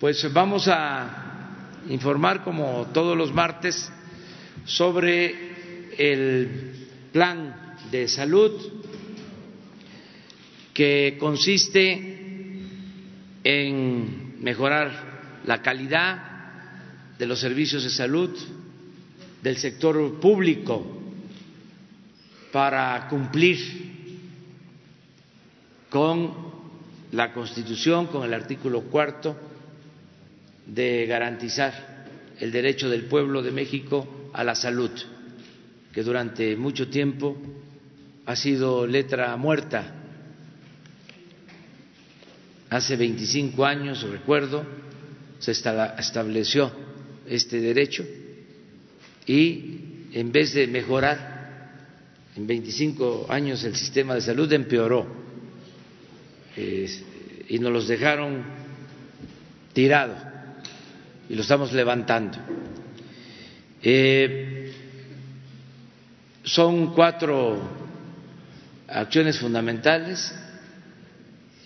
Pues vamos a informar, como todos los martes, sobre el plan de salud que consiste en mejorar la calidad de los servicios de salud del sector público para cumplir con la Constitución, con el artículo cuarto de garantizar el derecho del pueblo de México a la salud, que durante mucho tiempo ha sido letra muerta. Hace 25 años, recuerdo, se estableció este derecho y en vez de mejorar en 25 años el sistema de salud empeoró y nos los dejaron tirado y lo estamos levantando. Eh, son cuatro acciones fundamentales.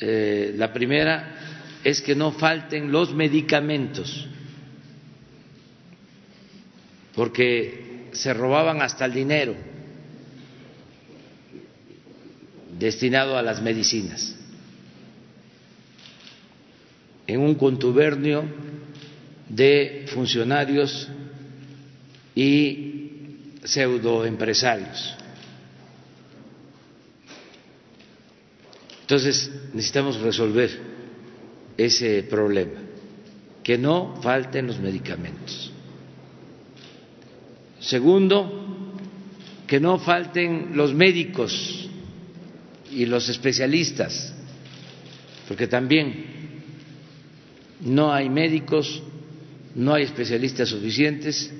Eh, la primera es que no falten los medicamentos, porque se robaban hasta el dinero destinado a las medicinas en un contubernio de funcionarios y pseudoempresarios. Entonces necesitamos resolver ese problema, que no falten los medicamentos. Segundo, que no falten los médicos y los especialistas, porque también no hay médicos, no hay especialistas suficientes.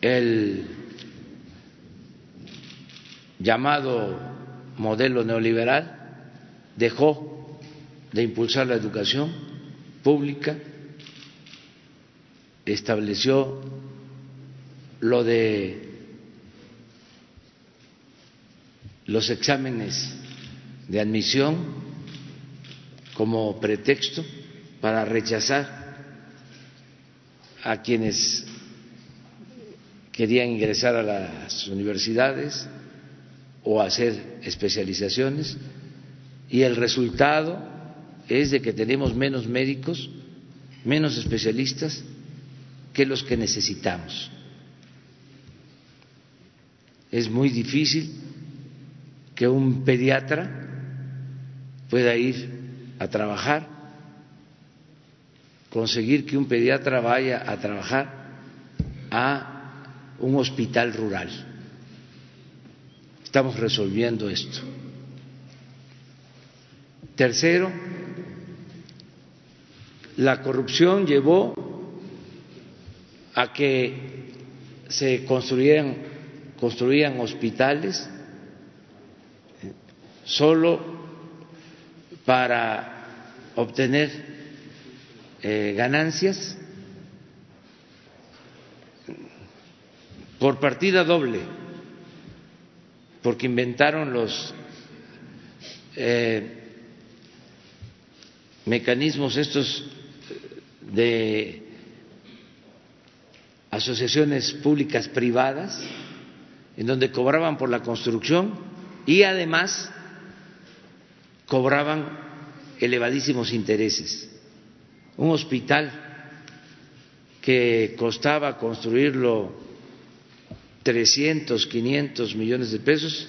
El llamado modelo neoliberal dejó de impulsar la educación pública, estableció lo de los exámenes de admisión como pretexto para rechazar a quienes querían ingresar a las universidades o hacer especializaciones y el resultado es de que tenemos menos médicos, menos especialistas que los que necesitamos. Es muy difícil que un pediatra pueda ir a trabajar, conseguir que un pediatra vaya a trabajar a un hospital rural. Estamos resolviendo esto. Tercero, la corrupción llevó a que se construyeran, hospitales solo para obtener eh, ganancias por partida doble, porque inventaron los eh, mecanismos estos de asociaciones públicas privadas, en donde cobraban por la construcción y además cobraban elevadísimos intereses. Un hospital que costaba construirlo 300, 500 millones de pesos,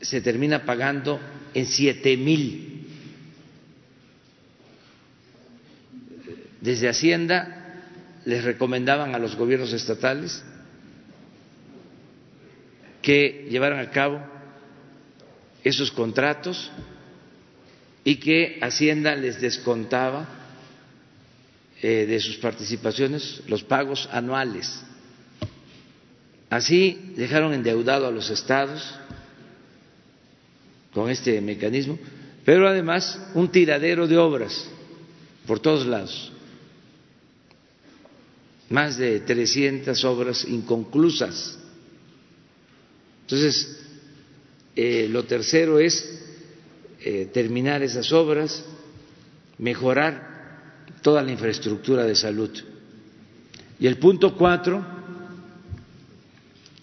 se termina pagando en siete mil. Desde Hacienda les recomendaban a los gobiernos estatales que llevaran a cabo esos contratos y que Hacienda les descontaba eh, de sus participaciones los pagos anuales. Así dejaron endeudado a los estados con este mecanismo, pero además un tiradero de obras por todos lados. Más de 300 obras inconclusas. Entonces, eh, lo tercero es eh, terminar esas obras, mejorar toda la infraestructura de salud. Y el punto cuatro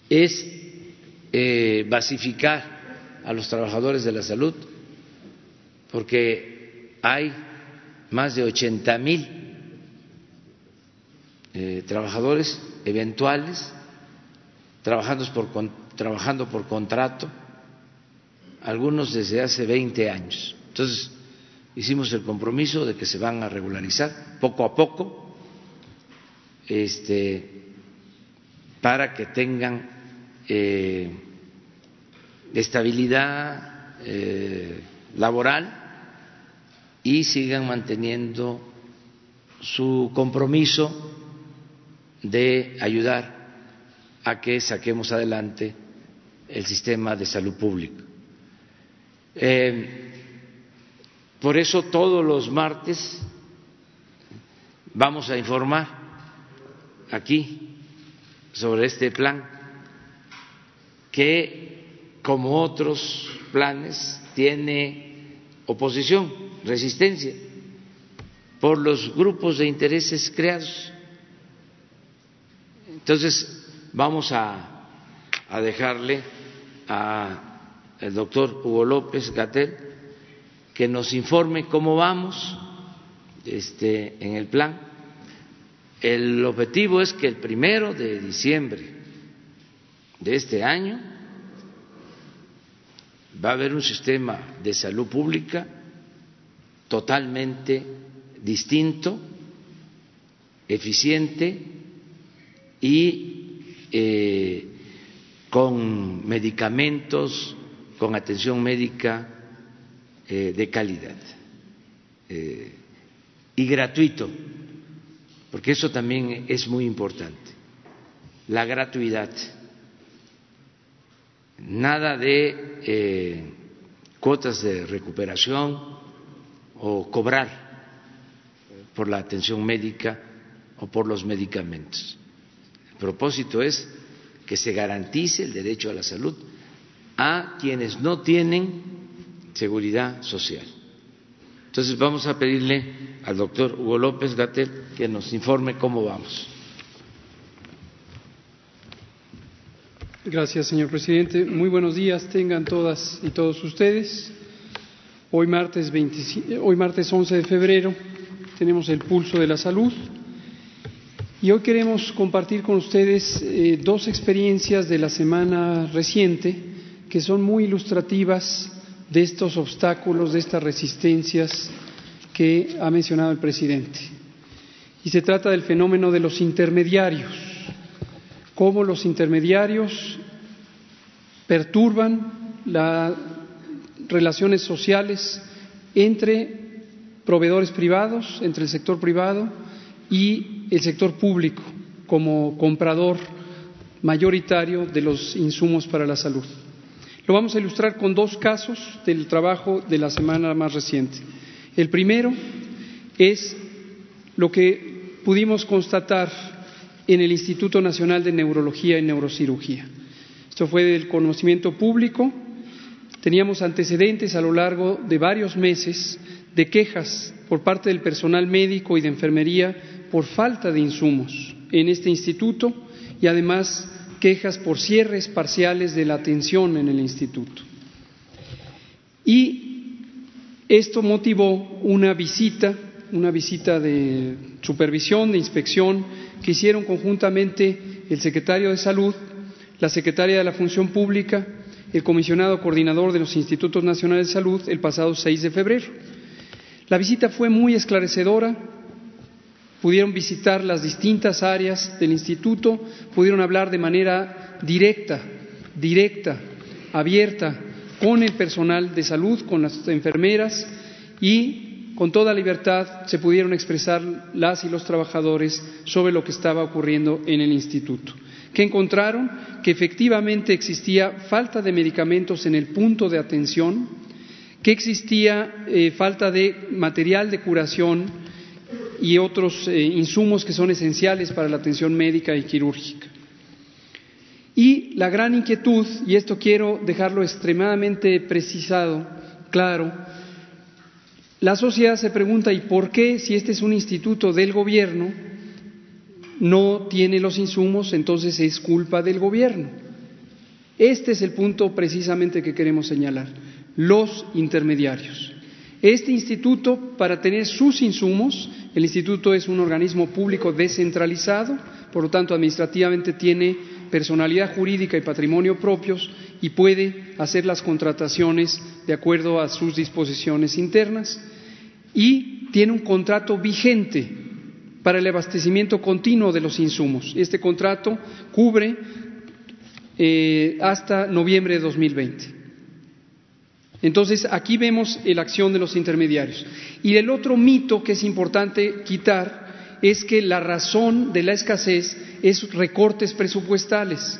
es eh, basificar a los trabajadores de la salud, porque hay más de 80 mil eh, trabajadores eventuales trabajando trabajando por contrato, algunos desde hace 20 años. Entonces, hicimos el compromiso de que se van a regularizar poco a poco este, para que tengan eh, estabilidad eh, laboral y sigan manteniendo su compromiso de ayudar a que saquemos adelante el sistema de salud pública. Eh, por eso todos los martes vamos a informar aquí sobre este plan que, como otros planes, tiene oposición, resistencia por los grupos de intereses creados. Entonces, vamos a, dejarle al doctor Hugo López Gatel que nos informe cómo vamos este, en el plan. El objetivo es que el primero de diciembre de este año va a haber un sistema de salud pública totalmente distinto, eficiente y eh, con medicamentos, con atención médica eh, de calidad eh, y gratuito, porque eso también es muy importante, la gratuidad nada de eh, cuotas de recuperación o cobrar por la atención médica o por los medicamentos. El propósito es que se garantice el derecho a la salud a quienes no tienen seguridad social. Entonces vamos a pedirle al doctor Hugo López Gatel que nos informe cómo vamos. Gracias, señor presidente. Muy buenos días tengan todas y todos ustedes. Hoy martes, hoy martes 11 de febrero tenemos el pulso de la salud y hoy queremos compartir con ustedes eh, dos experiencias de la semana reciente que son muy ilustrativas de estos obstáculos, de estas resistencias que ha mencionado el presidente. Y se trata del fenómeno de los intermediarios cómo los intermediarios perturban las relaciones sociales entre proveedores privados, entre el sector privado y el sector público como comprador mayoritario de los insumos para la salud. Lo vamos a ilustrar con dos casos del trabajo de la semana más reciente. El primero es lo que pudimos constatar en el Instituto Nacional de Neurología y Neurocirugía. Esto fue del conocimiento público. Teníamos antecedentes a lo largo de varios meses de quejas por parte del personal médico y de enfermería por falta de insumos en este instituto y además quejas por cierres parciales de la atención en el instituto. Y esto motivó una visita, una visita de supervisión, de inspección que hicieron conjuntamente el secretario de Salud, la secretaria de la Función Pública, el comisionado coordinador de los Institutos Nacionales de Salud el pasado 6 de febrero. La visita fue muy esclarecedora, pudieron visitar las distintas áreas del instituto, pudieron hablar de manera directa, directa, abierta con el personal de salud, con las enfermeras y con toda libertad se pudieron expresar las y los trabajadores sobre lo que estaba ocurriendo en el instituto. que encontraron? Que efectivamente existía falta de medicamentos en el punto de atención, que existía eh, falta de material de curación y otros eh, insumos que son esenciales para la atención médica y quirúrgica. Y la gran inquietud, y esto quiero dejarlo extremadamente precisado, claro, la sociedad se pregunta, ¿y por qué si este es un instituto del gobierno no tiene los insumos, entonces es culpa del gobierno? Este es el punto precisamente que queremos señalar, los intermediarios. Este instituto, para tener sus insumos, el instituto es un organismo público descentralizado, por lo tanto, administrativamente tiene personalidad jurídica y patrimonio propios y puede hacer las contrataciones de acuerdo a sus disposiciones internas y tiene un contrato vigente para el abastecimiento continuo de los insumos. Este contrato cubre eh, hasta noviembre de 2020. Entonces, aquí vemos la acción de los intermediarios. Y el otro mito que es importante quitar es que la razón de la escasez es recortes presupuestales.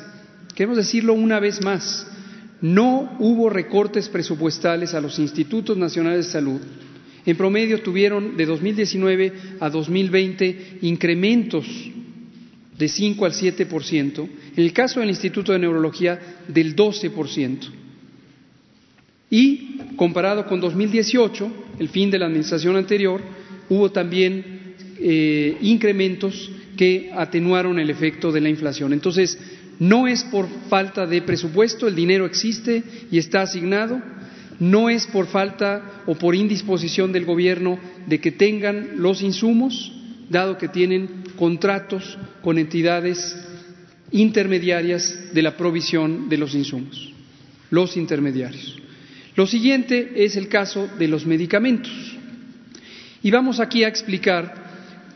Queremos decirlo una vez más, no hubo recortes presupuestales a los institutos nacionales de salud. En promedio tuvieron de 2019 a 2020 incrementos de 5 al 7%, en el caso del Instituto de Neurología del 12%. Y comparado con 2018, el fin de la administración anterior, hubo también eh, incrementos que atenuaron el efecto de la inflación. Entonces, no es por falta de presupuesto, el dinero existe y está asignado, no es por falta o por indisposición del Gobierno de que tengan los insumos, dado que tienen contratos con entidades intermediarias de la provisión de los insumos, los intermediarios. Lo siguiente es el caso de los medicamentos. Y vamos aquí a explicar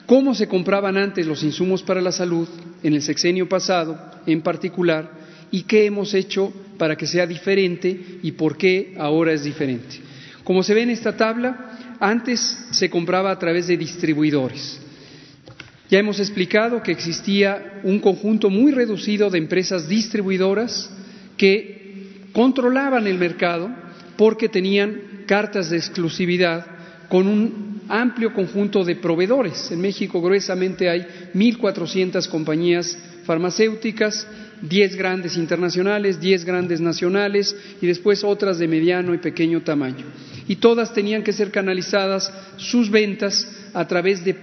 cómo se compraban antes los insumos para la salud en el sexenio pasado en particular y qué hemos hecho para que sea diferente y por qué ahora es diferente. Como se ve en esta tabla, antes se compraba a través de distribuidores. Ya hemos explicado que existía un conjunto muy reducido de empresas distribuidoras que controlaban el mercado porque tenían cartas de exclusividad con un amplio conjunto de proveedores. En México gruesamente hay 1.400 compañías farmacéuticas, 10 grandes internacionales, 10 grandes nacionales y después otras de mediano y pequeño tamaño. Y todas tenían que ser canalizadas sus ventas a través de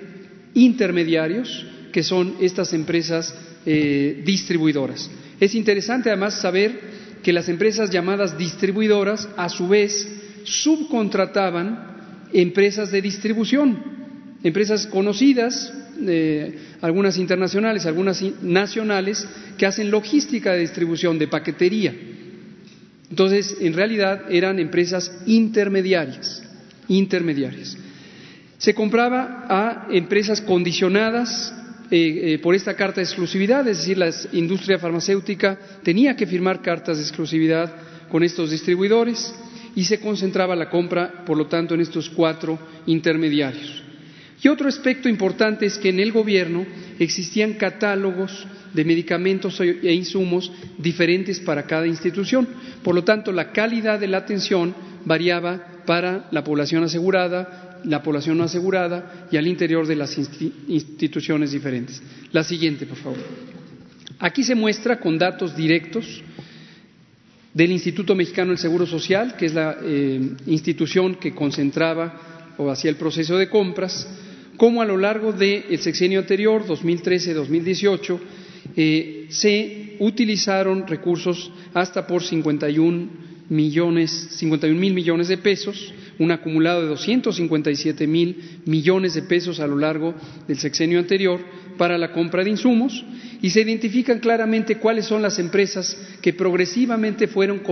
intermediarios, que son estas empresas eh, distribuidoras. Es interesante además saber que las empresas llamadas distribuidoras a su vez subcontrataban empresas de distribución, empresas conocidas, eh, algunas internacionales, algunas nacionales, que hacen logística de distribución, de paquetería. Entonces, en realidad eran empresas intermediarias, intermediarias. Se compraba a empresas condicionadas eh, eh, por esta carta de exclusividad, es decir, la industria farmacéutica tenía que firmar cartas de exclusividad con estos distribuidores y se concentraba la compra, por lo tanto, en estos cuatro intermediarios. Y otro aspecto importante es que en el gobierno existían catálogos de medicamentos e insumos diferentes para cada institución. Por lo tanto, la calidad de la atención variaba para la población asegurada, la población no asegurada y al interior de las instituciones diferentes. La siguiente, por favor. Aquí se muestra con datos directos del Instituto Mexicano del Seguro Social, que es la eh, institución que concentraba o hacía el proceso de compras, cómo a lo largo del sexenio anterior, 2013-2018, eh, se utilizaron recursos hasta por 51 millones, 51 mil millones de pesos un acumulado de 257 mil millones de pesos a lo largo del sexenio anterior para la compra de insumos y se identifican claramente cuáles son las empresas que progresivamente fueron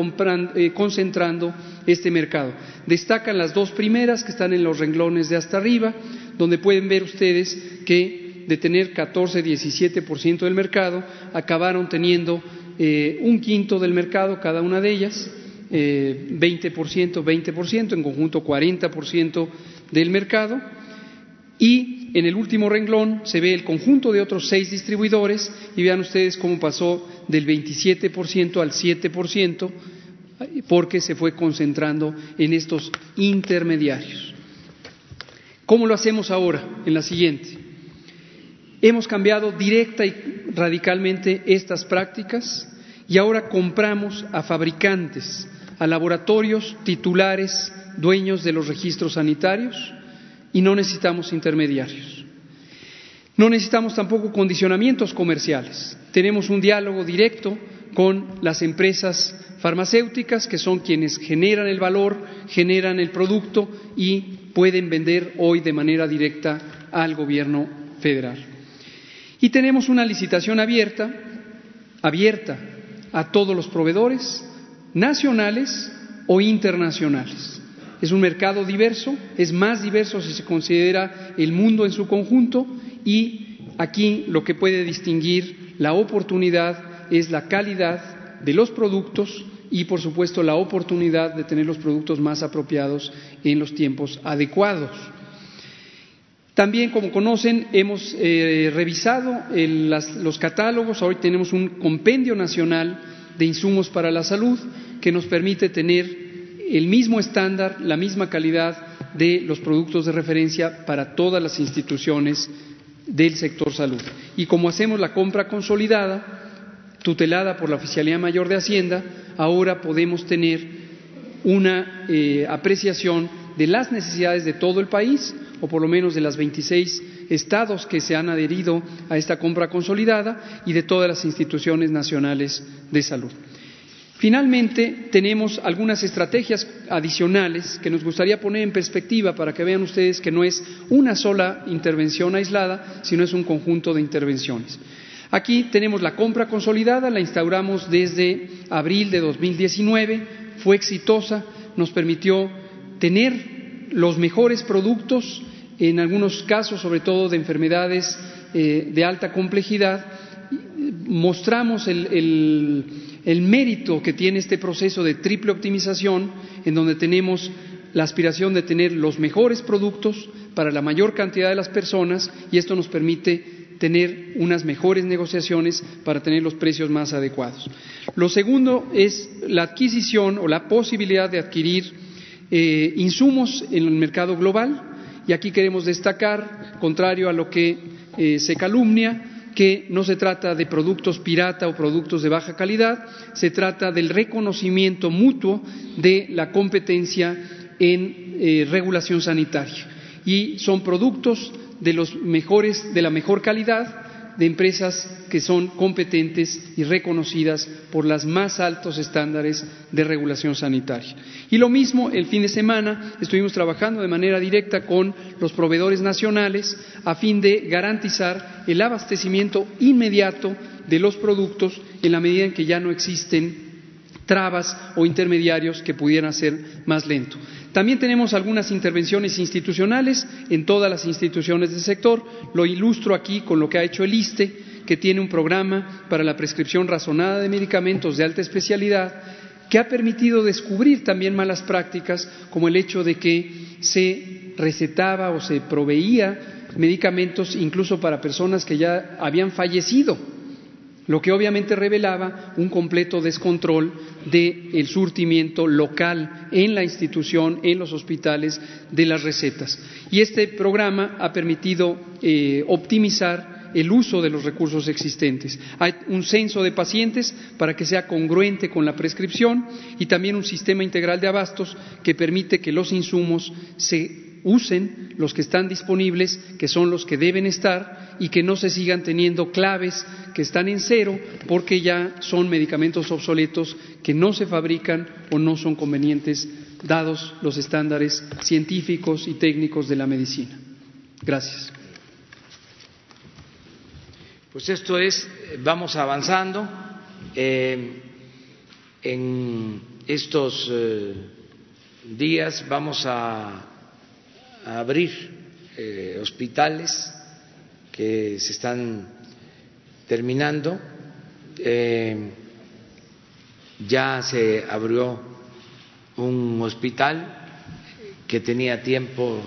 eh, concentrando este mercado. Destacan las dos primeras que están en los renglones de hasta arriba, donde pueden ver ustedes que de tener 14-17% del mercado, acabaron teniendo eh, un quinto del mercado cada una de ellas eh, 20%, 20%, en conjunto 40% del mercado. Y en el último renglón se ve el conjunto de otros seis distribuidores y vean ustedes cómo pasó del 27% al 7% porque se fue concentrando en estos intermediarios. ¿Cómo lo hacemos ahora? En la siguiente. Hemos cambiado directa y radicalmente estas prácticas y ahora compramos a fabricantes a laboratorios titulares dueños de los registros sanitarios y no necesitamos intermediarios. No necesitamos tampoco condicionamientos comerciales. Tenemos un diálogo directo con las empresas farmacéuticas, que son quienes generan el valor, generan el producto y pueden vender hoy de manera directa al gobierno federal. Y tenemos una licitación abierta, abierta a todos los proveedores nacionales o internacionales. Es un mercado diverso, es más diverso si se considera el mundo en su conjunto y aquí lo que puede distinguir la oportunidad es la calidad de los productos y, por supuesto, la oportunidad de tener los productos más apropiados en los tiempos adecuados. También, como conocen, hemos eh, revisado los catálogos. Hoy tenemos un compendio nacional de insumos para la salud que nos permite tener el mismo estándar, la misma calidad de los productos de referencia para todas las instituciones del sector salud. Y como hacemos la compra consolidada, tutelada por la Oficialía Mayor de Hacienda, ahora podemos tener una eh, apreciación de las necesidades de todo el país, o por lo menos de las 26 estados que se han adherido a esta compra consolidada y de todas las instituciones nacionales de salud. Finalmente, tenemos algunas estrategias adicionales que nos gustaría poner en perspectiva para que vean ustedes que no es una sola intervención aislada, sino es un conjunto de intervenciones. Aquí tenemos la compra consolidada, la instauramos desde abril de 2019, fue exitosa, nos permitió tener los mejores productos, en algunos casos, sobre todo de enfermedades eh, de alta complejidad, mostramos el, el mérito que tiene este proceso de triple optimización, en donde tenemos la aspiración de tener los mejores productos para la mayor cantidad de las personas y esto nos permite tener unas mejores negociaciones para tener los precios más adecuados. Lo segundo es la adquisición o la posibilidad de adquirir eh, insumos en el mercado global y aquí queremos destacar, contrario a lo que eh, se calumnia, que no se trata de productos pirata o productos de baja calidad, se trata del reconocimiento mutuo de la competencia en eh, regulación sanitaria. Y son productos de los mejores, de la mejor calidad, de empresas que son competentes y reconocidas por los más altos estándares de regulación sanitaria. Y lo mismo, el fin de semana estuvimos trabajando de manera directa con los proveedores nacionales a fin de garantizar el abastecimiento inmediato de los productos en la medida en que ya no existen trabas o intermediarios que pudieran ser más lento. También tenemos algunas intervenciones institucionales en todas las instituciones del sector. Lo ilustro aquí con lo que ha hecho el ISTE, que tiene un programa para la prescripción razonada de medicamentos de alta especialidad que ha permitido descubrir también malas prácticas como el hecho de que se recetaba o se proveía medicamentos incluso para personas que ya habían fallecido lo que obviamente revelaba un completo descontrol del surtimiento local en la institución, en los hospitales, de las recetas. Y este programa ha permitido eh, optimizar el uso de los recursos existentes. Hay un censo de pacientes para que sea congruente con la prescripción y también un sistema integral de abastos que permite que los insumos se usen los que están disponibles, que son los que deben estar, y que no se sigan teniendo claves que están en cero porque ya son medicamentos obsoletos que no se fabrican o no son convenientes dados los estándares científicos y técnicos de la medicina. Gracias. Pues esto es, vamos avanzando. Eh, en estos eh, días vamos a abrir eh, hospitales que se están terminando. Eh, ya se abrió un hospital que tenía tiempo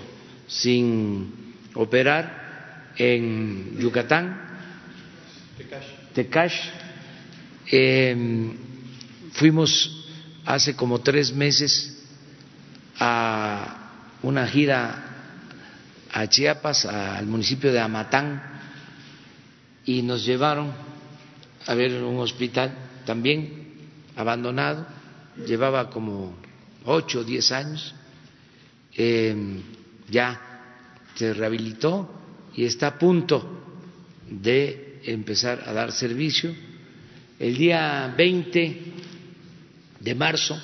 sin operar en Yucatán, Tecash. Eh, fuimos hace como tres meses a una gira a Chiapas, al municipio de Amatán, y nos llevaron a ver un hospital también abandonado, llevaba como ocho o diez años, em, ya se rehabilitó y está a punto de empezar a dar servicio. El día 20 de marzo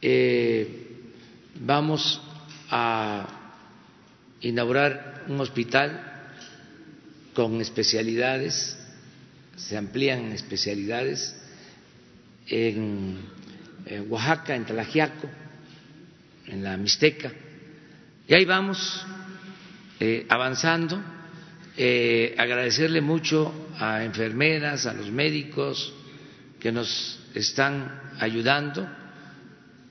eh, vamos a inaugurar un hospital con especialidades, se amplían especialidades en, Oaxaca, en Tlajiaco, en la Mixteca. Y ahí vamos eh, avanzando. Eh, agradecerle mucho a enfermeras, a los médicos que nos están ayudando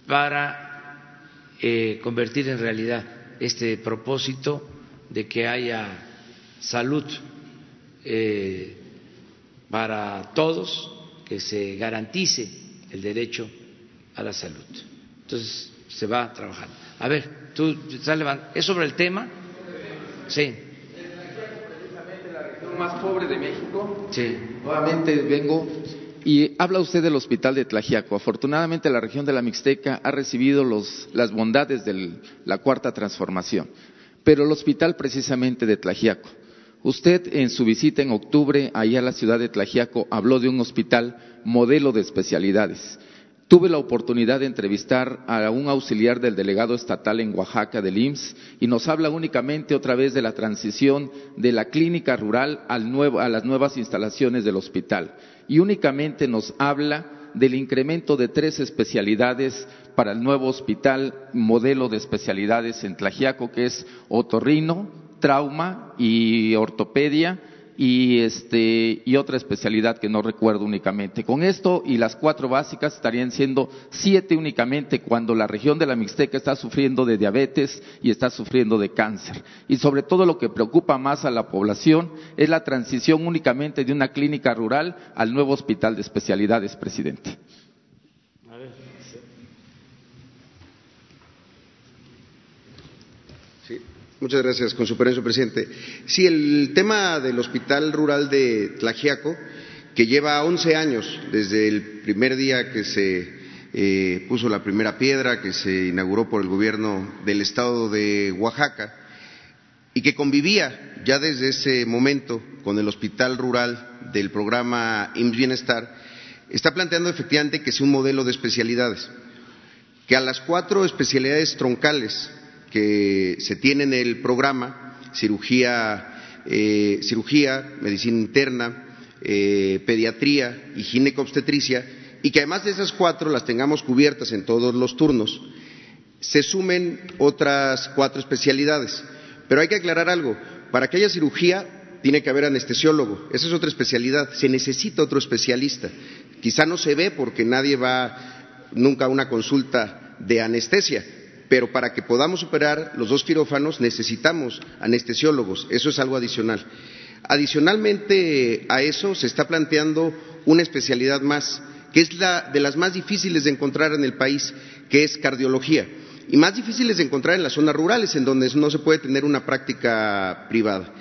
para eh, convertir en realidad este propósito de que haya salud eh, para todos, que se garantice el derecho a la salud. Entonces, se va trabajando. A ver, tú estás levantando. ¿Es sobre el tema? Sí. la región más pobre de México. Sí. Nuevamente vengo y habla usted del hospital de Tlajiaco. Afortunadamente la región de la Mixteca ha recibido los, las bondades de la cuarta transformación, pero el hospital precisamente de Tlajiaco Usted en su visita en octubre allá a la ciudad de Tlajiaco habló de un hospital modelo de especialidades. Tuve la oportunidad de entrevistar a un auxiliar del delegado estatal en Oaxaca del IMSS y nos habla únicamente otra vez de la transición de la clínica rural a las nuevas instalaciones del hospital. Y únicamente nos habla del incremento de tres especialidades para el nuevo hospital modelo de especialidades en Tlajiaco, que es otorrino, trauma y ortopedia y, este, y otra especialidad que no recuerdo únicamente. Con esto y las cuatro básicas estarían siendo siete únicamente cuando la región de la Mixteca está sufriendo de diabetes y está sufriendo de cáncer. Y sobre todo lo que preocupa más a la población es la transición únicamente de una clínica rural al nuevo hospital de especialidades, presidente. Muchas gracias, con su permiso, presidente. Sí, el tema del Hospital Rural de Tlajiaco, que lleva 11 años desde el primer día que se eh, puso la primera piedra, que se inauguró por el gobierno del estado de Oaxaca, y que convivía ya desde ese momento con el Hospital Rural del programa IMSS Bienestar, está planteando efectivamente que sea un modelo de especialidades, que a las cuatro especialidades troncales que se tiene en el programa, cirugía, eh, cirugía medicina interna, eh, pediatría y ginecobstetricia, y que además de esas cuatro las tengamos cubiertas en todos los turnos, se sumen otras cuatro especialidades. Pero hay que aclarar algo, para que haya cirugía tiene que haber anestesiólogo, esa es otra especialidad, se necesita otro especialista. Quizá no se ve porque nadie va nunca a una consulta de anestesia, pero para que podamos superar los dos quirófanos necesitamos anestesiólogos, eso es algo adicional. Adicionalmente a eso se está planteando una especialidad más, que es la de las más difíciles de encontrar en el país, que es cardiología. Y más difíciles de encontrar en las zonas rurales, en donde no se puede tener una práctica privada.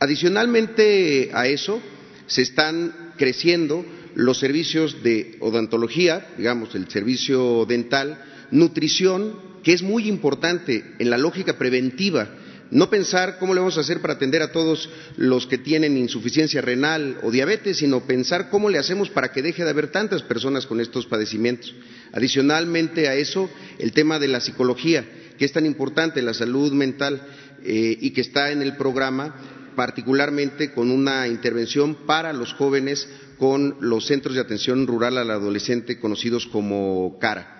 Adicionalmente a eso, se están creciendo los servicios de odontología, digamos, el servicio dental, nutrición, que es muy importante en la lógica preventiva. No pensar cómo le vamos a hacer para atender a todos los que tienen insuficiencia renal o diabetes, sino pensar cómo le hacemos para que deje de haber tantas personas con estos padecimientos. Adicionalmente a eso, el tema de la psicología, que es tan importante, la salud mental eh, y que está en el programa, particularmente con una intervención para los jóvenes con los centros de atención rural al adolescente conocidos como CARA.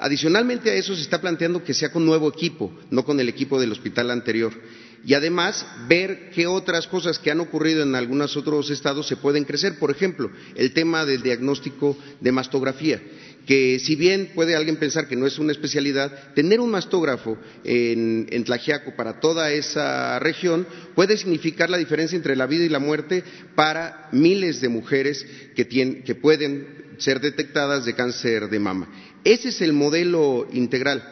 Adicionalmente a eso se está planteando que sea con nuevo equipo, no con el equipo del hospital anterior. Y además ver qué otras cosas que han ocurrido en algunos otros estados se pueden crecer. Por ejemplo, el tema del diagnóstico de mastografía que si bien puede alguien pensar que no es una especialidad, tener un mastógrafo en, Tlajiaco para toda esa región puede significar la diferencia entre la vida y la muerte para miles de mujeres que pueden ser detectadas de cáncer de mama. Ese es el modelo integral.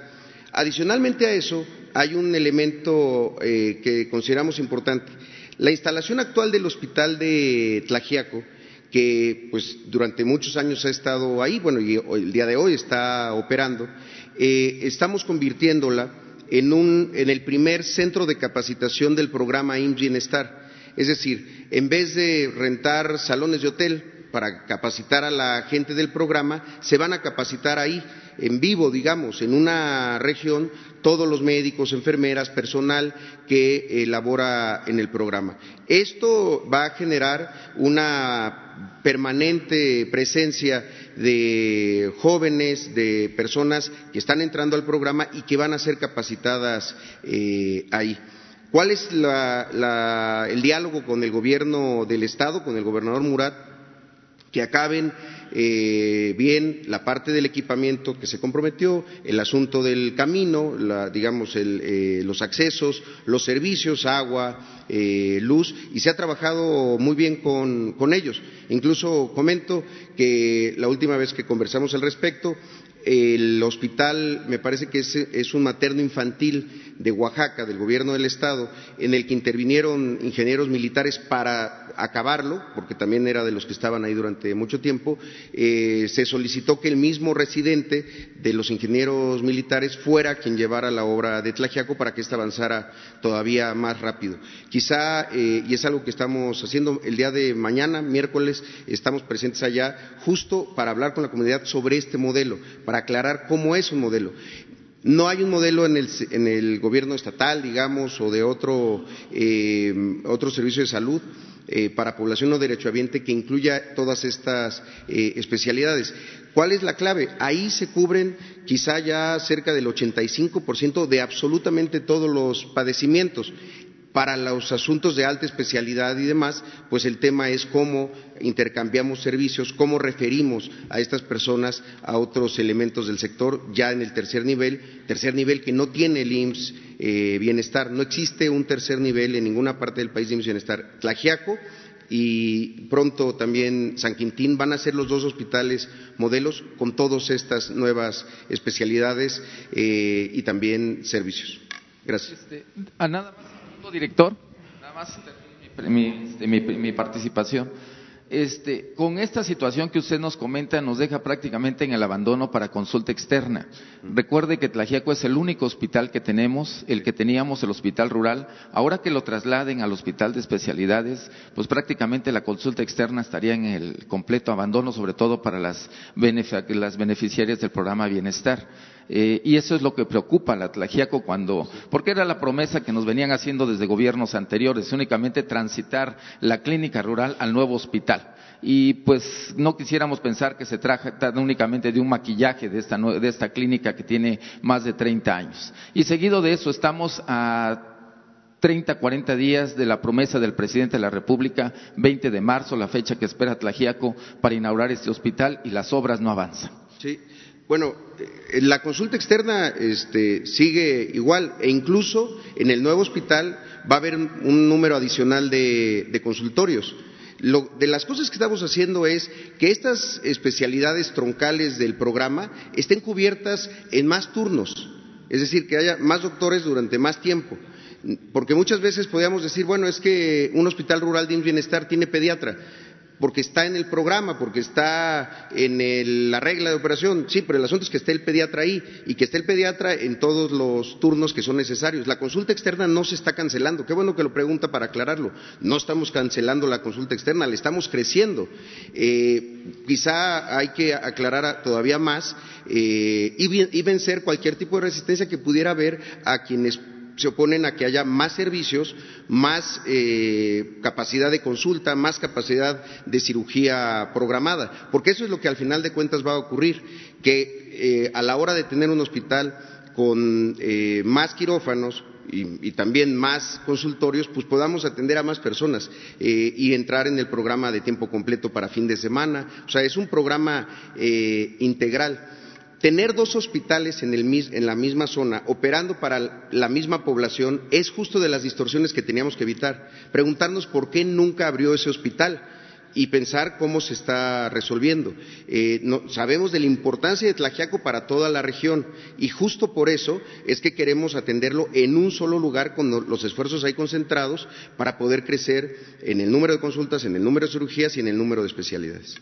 Adicionalmente a eso, hay un elemento eh, que consideramos importante. La instalación actual del hospital de Tlajiaco, que pues durante muchos años ha estado ahí, bueno, y el día de hoy está operando, eh, estamos convirtiéndola en, un, en el primer centro de capacitación del programa IMSS Bienestar. Es decir, en vez de rentar salones de hotel para capacitar a la gente del programa, se van a capacitar ahí, en vivo, digamos, en una región, todos los médicos, enfermeras, personal que elabora en el programa. Esto va a generar una permanente presencia de jóvenes, de personas que están entrando al programa y que van a ser capacitadas eh, ahí. ¿Cuál es el diálogo con el gobierno del Estado, con el gobernador Murat? Que acaben eh, bien la parte del equipamiento que se comprometió, el asunto del camino, digamos, eh, los accesos, los servicios, agua, eh, luz, y se ha trabajado muy bien con ellos. Incluso comento que la última vez que conversamos al respecto, el hospital, me parece que es, un materno infantil de Oaxaca, del gobierno del Estado, en el que intervinieron ingenieros militares para acabarlo, porque también era de los que estaban ahí durante mucho tiempo, eh, se solicitó que el mismo residente de los ingenieros militares fuera quien llevara la obra de Tlajiaco para que ésta avanzara todavía más rápido. Quizá, eh, y es algo que estamos haciendo el día de mañana, miércoles, estamos presentes allá justo para hablar con la comunidad sobre este modelo, para aclarar cómo es un modelo. No hay un modelo en el, gobierno estatal, digamos, o de otro, eh, otro servicio de salud eh, para población no derechohabiente que incluya todas estas eh, especialidades. ¿Cuál es la clave? Ahí se cubren quizá ya cerca del 85% de absolutamente todos los padecimientos para los asuntos de alta especialidad y demás, pues el tema es cómo intercambiamos servicios, cómo referimos a estas personas a otros elementos del sector ya en el tercer nivel, tercer nivel que no tiene el IMSS eh, Bienestar. No existe un tercer nivel en ninguna parte del país de IMSS Bienestar. Tlajiaco y pronto también San Quintín van a ser los dos hospitales modelos con todas estas nuevas especialidades eh, y también servicios. Gracias. Este, director, nada más mi, mi, participación. Este, con esta situación que usted nos comenta, nos deja prácticamente en el abandono para consulta externa. Recuerde que Tlajiaco es el único hospital que tenemos, el que teníamos, el hospital rural. Ahora que lo trasladen al hospital de especialidades, pues prácticamente la consulta externa estaría en el completo abandono, sobre todo para las, las beneficiarias del programa Bienestar. Eh, y eso es lo que preocupa a la cuando, porque era la promesa que nos venían haciendo desde gobiernos anteriores, únicamente transitar la clínica rural al nuevo hospital. Y pues no quisiéramos pensar que se trata únicamente de un maquillaje de esta, de esta clínica que tiene más de 30 años. Y seguido de eso estamos a 30, 40 días de la promesa del presidente de la República, 20 de marzo, la fecha que espera Tlajiaco para inaugurar este hospital y las obras no avanzan. Sí, bueno, eh, la consulta externa este, sigue igual e incluso en el nuevo hospital va a haber un número adicional de, consultorios. de las cosas que estamos haciendo es que estas especialidades troncales del programa estén cubiertas en más turnos, es decir, que haya más doctores durante más tiempo. Porque muchas veces podríamos decir, bueno, es que un hospital rural de bienestar tiene pediatra porque está en el programa, porque está en la regla de operación. Sí, pero el asunto es que esté el pediatra ahí y que esté el pediatra en todos los turnos que son necesarios. La consulta externa no se está cancelando. Qué bueno que lo pregunta para aclararlo. No estamos cancelando la consulta externa, le estamos creciendo. Eh, quizá hay que aclarar todavía más eh, y vencer cualquier tipo de resistencia que pudiera haber a quienes se oponen a que haya más servicios, más eh, capacidad de consulta, más capacidad de cirugía programada, porque eso es lo que al final de cuentas va a ocurrir, que eh, a la hora de tener un hospital con eh, más quirófanos, y, también más consultorios, pues podamos atender a más personas y entrar en el programa de tiempo completo para fin de semana. O sea, es un programa integral tener dos hospitales en, la misma zona, operando para la misma población, es justo de las distorsiones que teníamos que evitar. Preguntarnos por qué nunca abrió ese hospital y pensar cómo se está resolviendo. Eh, sabemos de la importancia de Tlajiaco para toda la región y justo por eso es que queremos atenderlo en un solo lugar con los esfuerzos ahí concentrados para poder crecer en el número de consultas, en el número de cirugías y en el número de especialidades.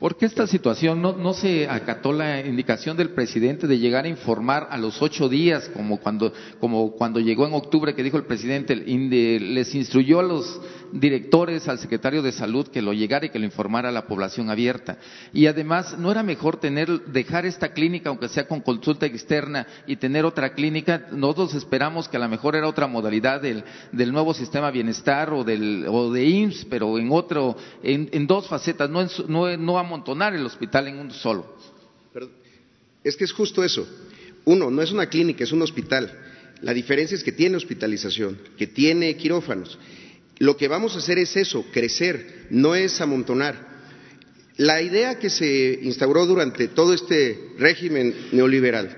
¿Por qué esta situación no, no, se acató la indicación del presidente de llegar a informar a los ocho días, como cuando, como cuando llegó en octubre que dijo el presidente, les instruyó a los directores, al secretario de salud que lo llegara y que lo informara a la población abierta? Y además, ¿no era mejor tener, dejar esta clínica, aunque sea con consulta externa, y tener otra clínica? Nosotros esperamos que a lo mejor era otra modalidad del, del nuevo sistema bienestar o, del, o de IMSS, pero en otro, en, en dos facetas, no, en, no, no amontonar el hospital en un solo. es que es justo eso. Uno, no es una clínica, es un hospital. La diferencia es que tiene hospitalización, que tiene quirófanos. Lo que vamos a hacer es eso, crecer, no es amontonar. La idea que se instauró durante todo este régimen neoliberal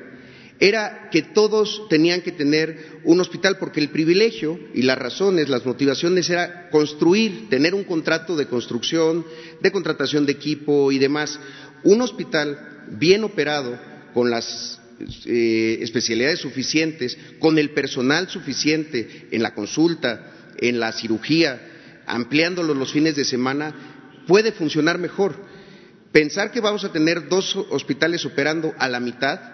era que todos tenían que tener un hospital porque el privilegio y las razones, las motivaciones era construir, tener un contrato de construcción, de contratación de equipo y demás. Un hospital bien operado, con las eh, especialidades suficientes, con el personal suficiente en la consulta, en la cirugía, ampliándolo los fines de semana, puede funcionar mejor. Pensar que vamos a tener dos hospitales operando a la mitad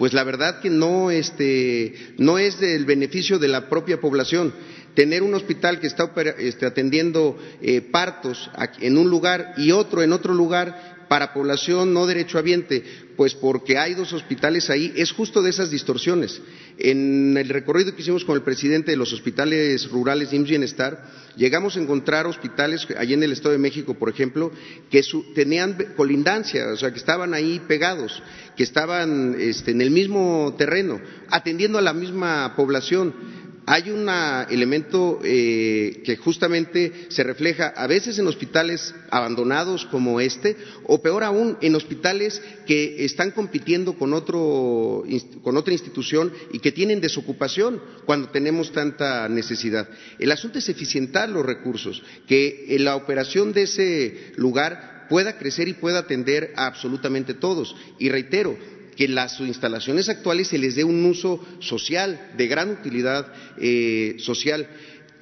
pues la verdad que no, este, no es del beneficio de la propia población. Tener un hospital que está este, atendiendo eh, partos en un lugar y otro en otro lugar para población no derechohabiente, pues porque hay dos hospitales ahí, es justo de esas distorsiones. En el recorrido que hicimos con el presidente de los hospitales rurales IMSS Bienestar, llegamos a encontrar hospitales, allí en el Estado de México, por ejemplo, que tenían colindancia, o sea, que estaban ahí pegados, que estaban este, en el mismo terreno, atendiendo a la misma población hay un elemento eh, que justamente se refleja a veces en hospitales abandonados como este, o peor aún, en hospitales que están compitiendo con, otro, con otra institución y que tienen desocupación cuando tenemos tanta necesidad. El asunto es eficientar los recursos, que la operación de ese lugar pueda crecer y pueda atender a absolutamente todos. Y reitero, que las instalaciones actuales se les dé un uso social, de gran utilidad eh, social.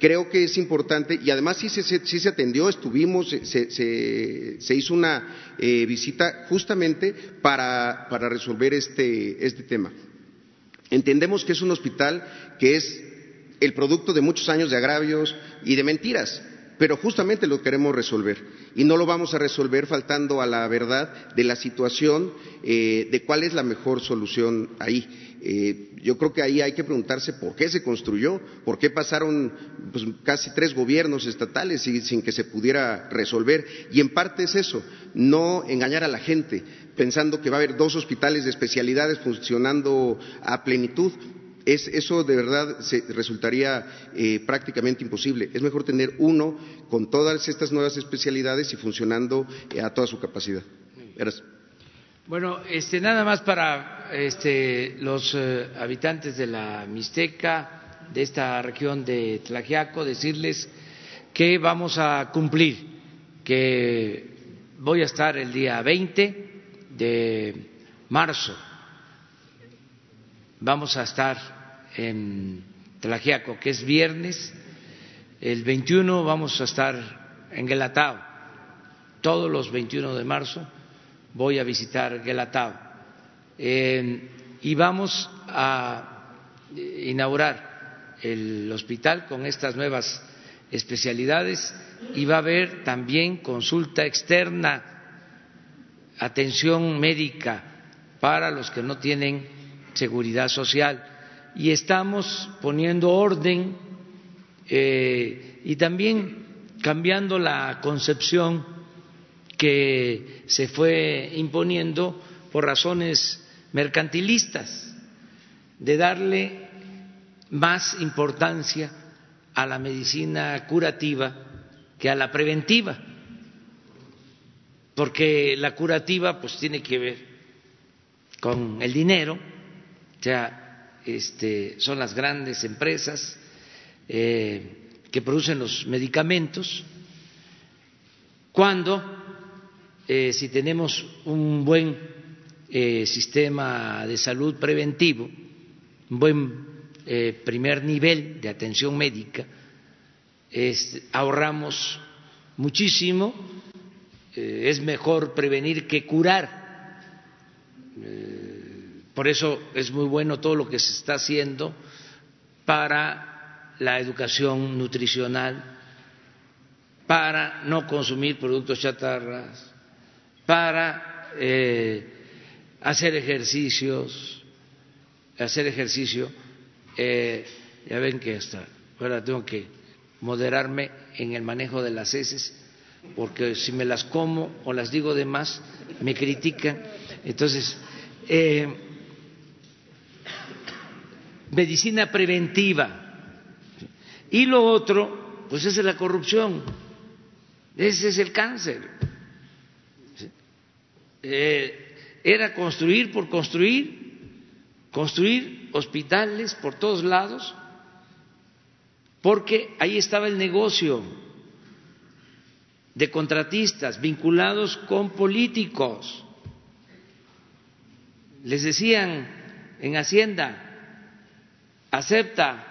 Creo que es importante y además sí se, atendió, estuvimos, se, hizo una eh, visita justamente para, resolver este, este tema. Entendemos que es un hospital que es el producto de muchos años de agravios y de mentiras pero justamente lo queremos resolver y no lo vamos a resolver faltando a la verdad de la situación eh, de cuál es la mejor solución ahí. Eh, yo creo que ahí hay que preguntarse por qué se construyó, por qué pasaron pues, casi tres gobiernos estatales sin que se pudiera resolver. Y en parte es eso, no engañar a la gente pensando que va a haber dos hospitales de especialidades funcionando a plenitud eso de verdad resultaría eh, prácticamente imposible. Es mejor tener uno con todas estas nuevas especialidades y funcionando eh, a toda su capacidad. Bueno, este, nada más para este, los eh, habitantes de la Mixteca, de esta región de Tlajiaco, decirles que vamos a cumplir, que voy a estar el día 20 de marzo vamos a estar en Tlajiaco, que es viernes. El 21 vamos a estar en Guelatao. Todos los 21 de marzo voy a visitar Guelatao. y vamos a inaugurar el hospital con estas nuevas especialidades y va a haber también consulta externa, atención médica para los que no tienen seguridad social. Y estamos poniendo orden eh, y también cambiando la concepción que se fue imponiendo por razones mercantilistas, de darle más importancia a la medicina curativa que a la preventiva, porque la curativa pues tiene que ver con el dinero, sea, este, son las grandes empresas eh, que producen los medicamentos. Cuando, eh, si tenemos un buen eh, sistema de salud preventivo, un buen primer nivel de atención médica, ahorramos muchísimo es mejor prevenir que curar. Eh, por eso es muy bueno todo lo que se está haciendo para la educación nutricional, para no consumir productos chatarras, para eh, hacer ejercicios, hacer ejercicio. ya ven que hasta ahora tengo que moderarme en el manejo de las heces porque si me las como o las digo de más, me critican. Entonces, eh, medicina preventiva. Y lo otro, pues es la corrupción. Ese es el cáncer. Eh, era construir por construir, construir hospitales por todos lados, porque ahí estaba el negocio de contratistas vinculados con políticos. Les decían en Hacienda, acepta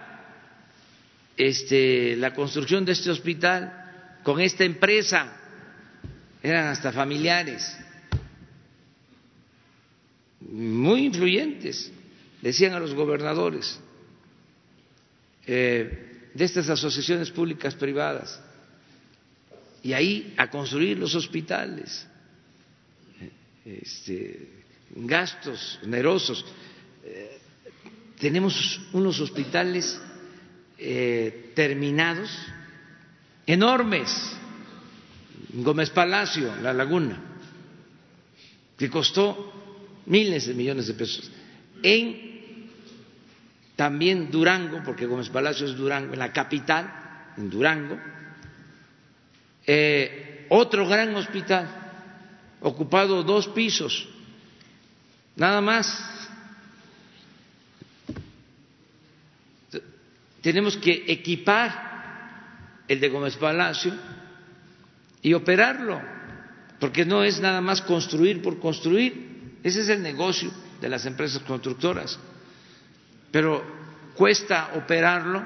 este, la construcción de este hospital con esta empresa, eran hasta familiares, muy influyentes, decían a los gobernadores eh, de estas asociaciones públicas privadas y ahí a construir los hospitales. Este, gastos onerosos. Tenemos unos hospitales eh, terminados enormes. Gómez Palacio, La Laguna, que costó miles de millones de pesos. En también Durango, porque Gómez Palacio es Durango, en la capital, en Durango, eh, otro gran hospital, ocupado dos pisos, nada más. Tenemos que equipar el de Gómez Palacio y operarlo, porque no es nada más construir por construir, ese es el negocio de las empresas constructoras, pero cuesta operarlo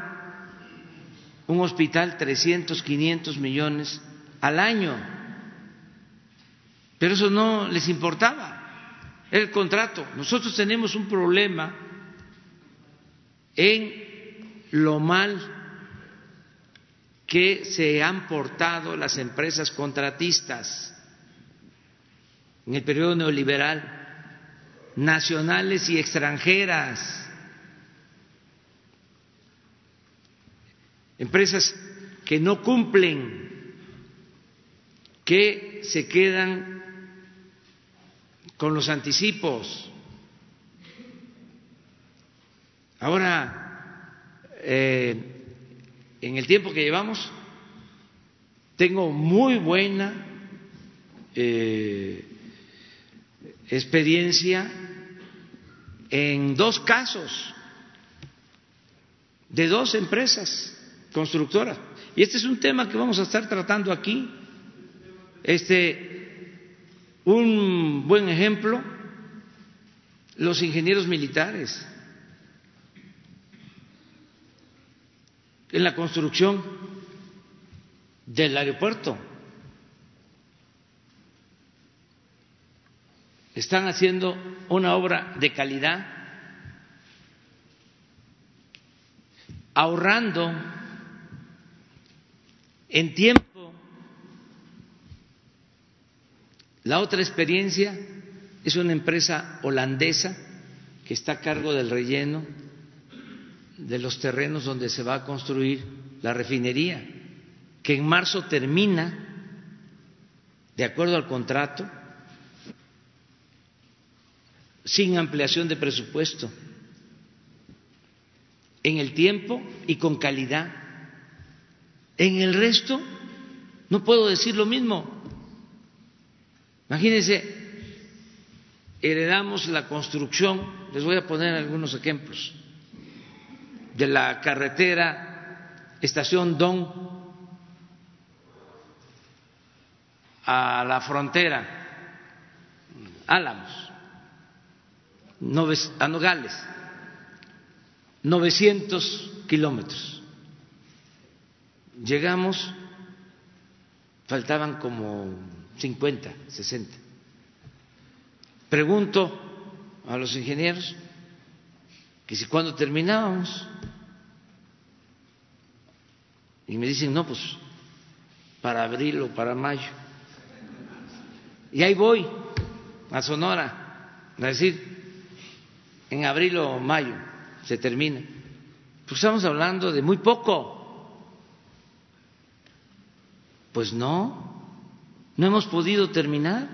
un hospital 300, 500 millones al año. Pero eso no les importaba, el contrato. Nosotros tenemos un problema en lo mal que se han portado las empresas contratistas en el periodo neoliberal, nacionales y extranjeras, empresas que no cumplen que se quedan con los anticipos. Ahora, eh, en el tiempo que llevamos, tengo muy buena eh, experiencia en dos casos de dos empresas constructoras. Y este es un tema que vamos a estar tratando aquí este, un buen ejemplo, los ingenieros militares en la construcción del aeropuerto. Están haciendo una obra de calidad, ahorrando en tiempo La otra experiencia es una empresa holandesa que está a cargo del relleno de los terrenos donde se va a construir la refinería, que en marzo termina, de acuerdo al contrato, sin ampliación de presupuesto, en el tiempo y con calidad. En el resto no puedo decir lo mismo. Imagínense, heredamos la construcción, les voy a poner algunos ejemplos, de la carretera Estación Don a la frontera, Álamos, a Nogales, 900 kilómetros. Llegamos, faltaban como 50, 60. Pregunto a los ingenieros que si cuando terminábamos y me dicen, no, pues para abril o para mayo. Y ahí voy a Sonora a decir, en abril o mayo se termina. Pues estamos hablando de muy poco. Pues no, no hemos podido terminar.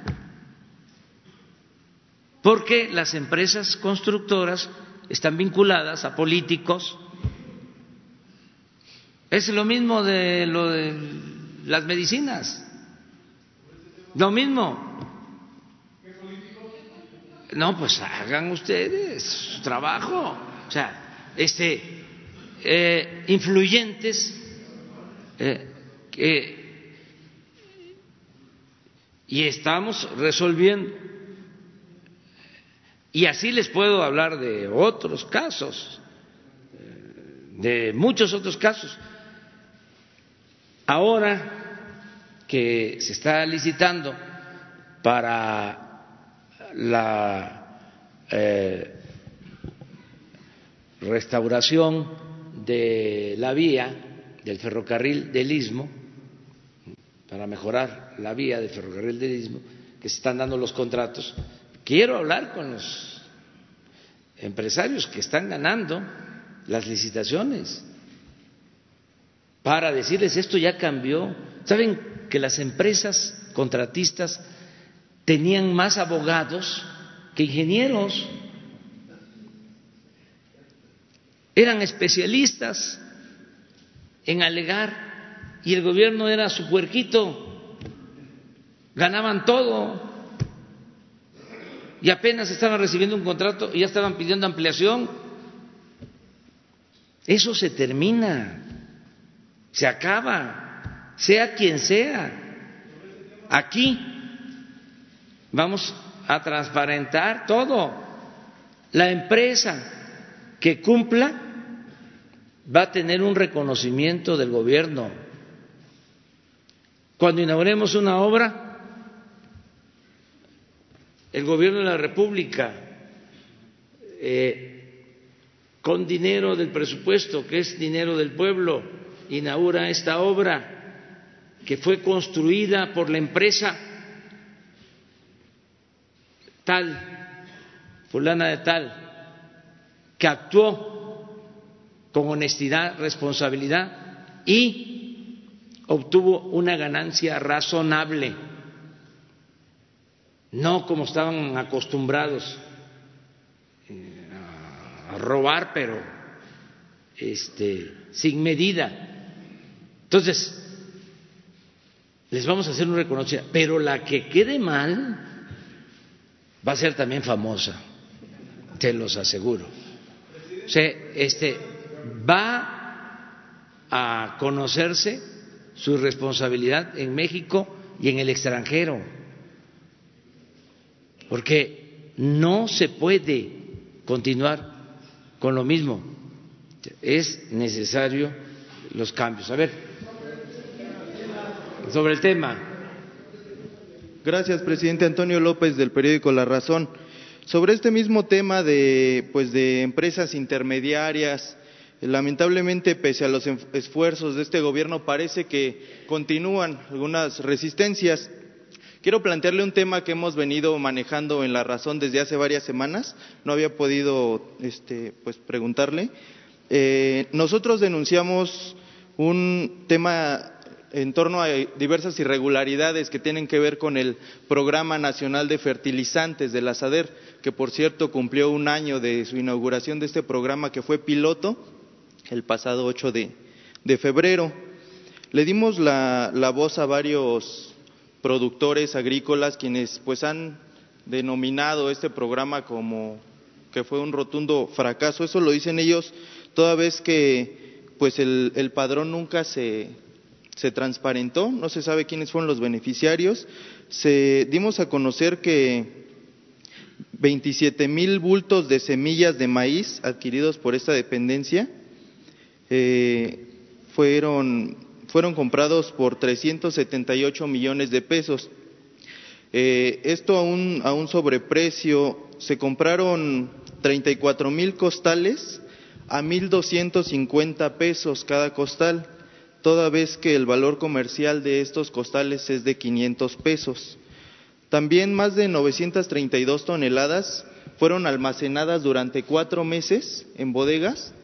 Porque las empresas constructoras están vinculadas a políticos. Es lo mismo de lo de las medicinas. Lo mismo. No, pues hagan ustedes su trabajo. O sea, este, eh, influyentes eh, y estamos resolviendo. Y así les puedo hablar de otros casos, de muchos otros casos. Ahora que se está licitando para la eh, restauración de la vía del ferrocarril del Istmo, para mejorar la vía del ferrocarril del Istmo, que se están dando los contratos, quiero hablar con los empresarios que están ganando las licitaciones para decirles esto ya cambió. ¿Saben que las empresas contratistas tenían más abogados que ingenieros? Eran especialistas en alegar y el gobierno era su puerquito, ganaban todo y apenas estaban recibiendo un contrato y ya estaban pidiendo ampliación. Eso se termina se acaba, sea quien sea. Aquí vamos a transparentar todo. La empresa que cumpla va a tener un reconocimiento del gobierno. Cuando inauguremos una obra, el gobierno de la República, eh, con dinero del presupuesto, que es dinero del pueblo, inaugura esta obra que fue construida por la empresa tal, fulana de tal, que actuó con honestidad, responsabilidad y obtuvo una ganancia razonable, no como estaban acostumbrados eh, a robar, pero este, sin medida. Entonces, les vamos a hacer un reconocimiento, pero la que quede mal va a ser también famosa, te los aseguro. O sea, este, va a conocerse su responsabilidad en México y en el extranjero, porque no se puede continuar con lo mismo, es necesario los cambios. A ver, sobre el tema. Gracias, presidente Antonio López del periódico La Razón. Sobre este mismo tema de, pues, de empresas intermediarias, lamentablemente, pese a los esfuerzos de este gobierno, parece que continúan algunas resistencias. Quiero plantearle un tema que hemos venido manejando en La Razón desde hace varias semanas. No había podido, este, pues, preguntarle. Eh, nosotros denunciamos un tema en torno a diversas irregularidades que tienen que ver con el Programa Nacional de Fertilizantes de la SADER, que por cierto cumplió un año de su inauguración de este programa que fue piloto el pasado 8 de, febrero. Le dimos la, la, voz a varios productores agrícolas quienes pues han denominado este programa como que fue un rotundo fracaso. Eso lo dicen ellos toda vez que pues el, el padrón nunca se, se transparentó, no se sabe quiénes fueron los beneficiarios, se dimos a conocer que 27 mil bultos de semillas de maíz adquiridos por esta dependencia eh, fueron, fueron comprados por 378 millones de pesos. Eh, esto a un, a un sobreprecio, se compraron 34 mil costales a 1.250 pesos cada costal, toda vez que el valor comercial de estos costales es de 500 pesos. También más de 932 toneladas fueron almacenadas durante cuatro meses en bodegas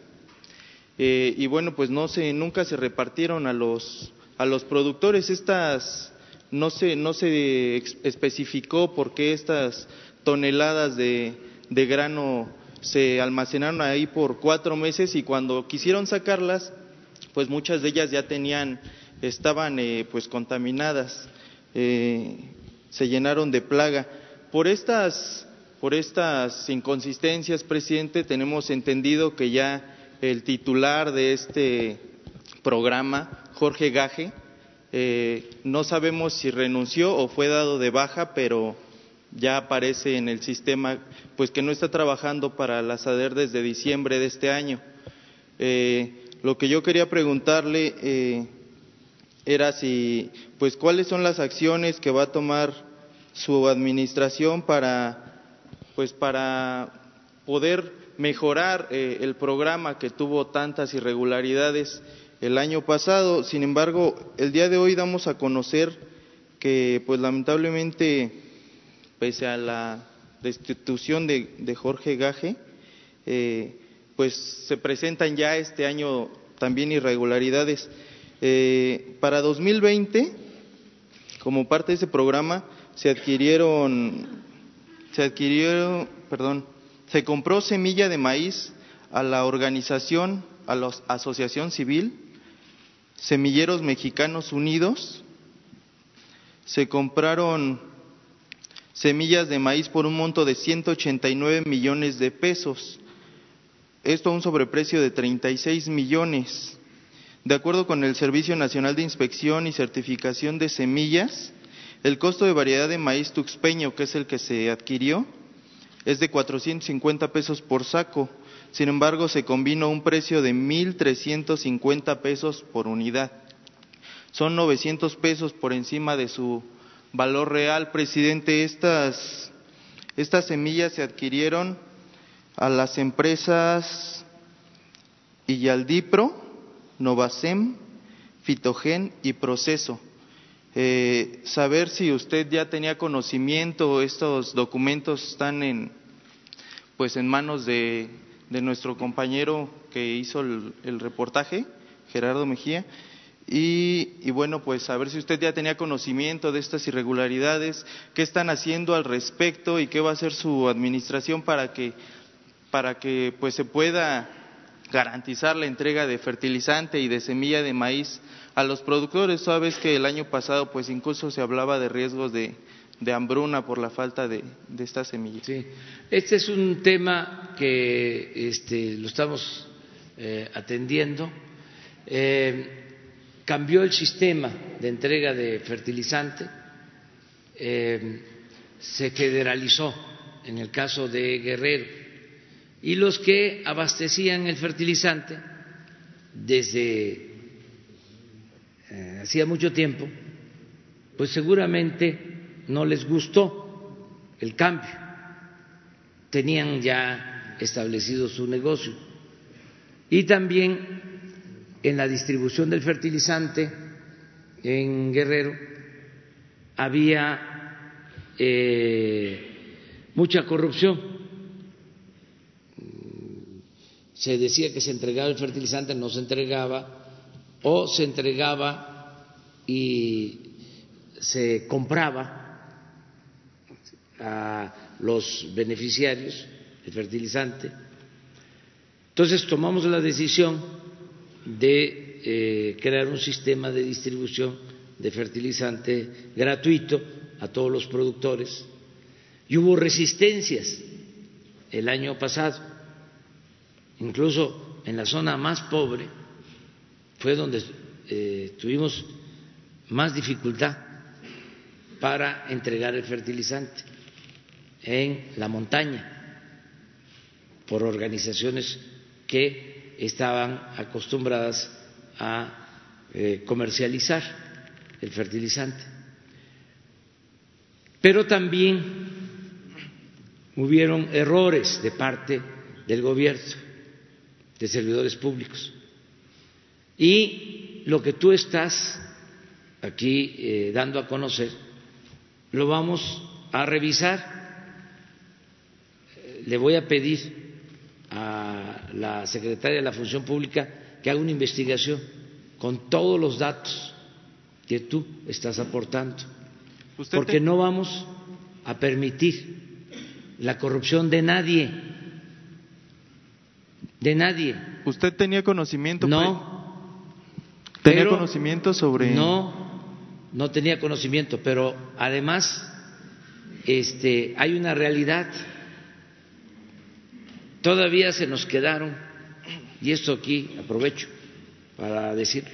eh, y bueno, pues no se, nunca se repartieron a los, a los productores. Estas no se, no se especificó por qué estas toneladas de, de grano se almacenaron ahí por cuatro meses y cuando quisieron sacarlas, pues muchas de ellas ya tenían, estaban eh, pues contaminadas, eh, se llenaron de plaga. Por estas, por estas inconsistencias, presidente, tenemos entendido que ya el titular de este programa, Jorge Gaje, eh, no sabemos si renunció o fue dado de baja, pero ya aparece en el sistema, pues que no está trabajando para la SADER desde diciembre de este año. Eh, lo que yo quería preguntarle eh, era si, pues, cuáles son las acciones que va a tomar su administración para, pues, para poder mejorar eh, el programa que tuvo tantas irregularidades el año pasado. Sin embargo, el día de hoy damos a conocer que, pues, lamentablemente pese a la destitución de, Jorge Gaje, eh, pues se presentan ya este año también irregularidades. Eh, para 2020, como parte de ese programa, se adquirieron, se adquirieron, perdón, se compró semilla de maíz a la organización, a la Asociación Civil, Semilleros Mexicanos Unidos, se compraron semillas de maíz por un monto de 189 millones de pesos. Esto a un sobreprecio de 36 millones. De acuerdo con el Servicio Nacional de Inspección y Certificación de Semillas, el costo de variedad de maíz tuxpeño, que es el que se adquirió, es de 450 pesos por saco. Sin embargo, se combinó un precio de 1.350 pesos por unidad. Son 900 pesos por encima de su valor real, presidente. Estas, estas semillas se adquirieron a las empresas Iyaldipro, Novacem, Fitogen y Proceso. Eh, saber si usted ya tenía conocimiento, estos documentos están en, pues en manos de, de nuestro compañero que hizo el reportaje, Gerardo Mejía. Y, bueno, pues a ver si usted ya tenía conocimiento de estas irregularidades, qué están haciendo al respecto y qué va a hacer su administración para que, para que pues se pueda garantizar la entrega de fertilizante y de semilla de maíz a los productores. Sabes que el año pasado pues incluso se hablaba de riesgos de, hambruna por la falta de, de esta semilla. Sí, este es un tema que este, lo estamos eh, atendiendo. Eh, cambió el sistema de entrega de fertilizante, eh, se federalizó en el caso de Guerrero y los que abastecían el fertilizante desde eh, hacía mucho tiempo, pues seguramente no les gustó el cambio, tenían ya establecido su negocio. Y también en la distribución del fertilizante en Guerrero había eh, mucha corrupción. Se decía que se entregaba el fertilizante, no se entregaba, o se entregaba y se compraba a los beneficiarios el fertilizante. Entonces tomamos la decisión de eh, crear un sistema de distribución de fertilizante gratuito a todos los productores y hubo resistencias el año pasado, incluso en la zona más pobre fue donde eh, tuvimos más dificultad para entregar el fertilizante en la montaña por organizaciones que estaban acostumbradas a eh, comercializar el fertilizante. Pero también hubieron errores de parte del gobierno, de servidores públicos. Y lo que tú estás aquí eh, dando a conocer, lo vamos a revisar. Le voy a pedir a la secretaria de la Función Pública que haga una investigación con todos los datos que tú estás aportando, porque no vamos a permitir la corrupción de nadie, de nadie. ¿Usted tenía conocimiento? No. ¿Tenía conocimiento sobre...? No, no tenía conocimiento, pero además este, hay una realidad. Todavía se nos quedaron, y esto aquí aprovecho para decirlo,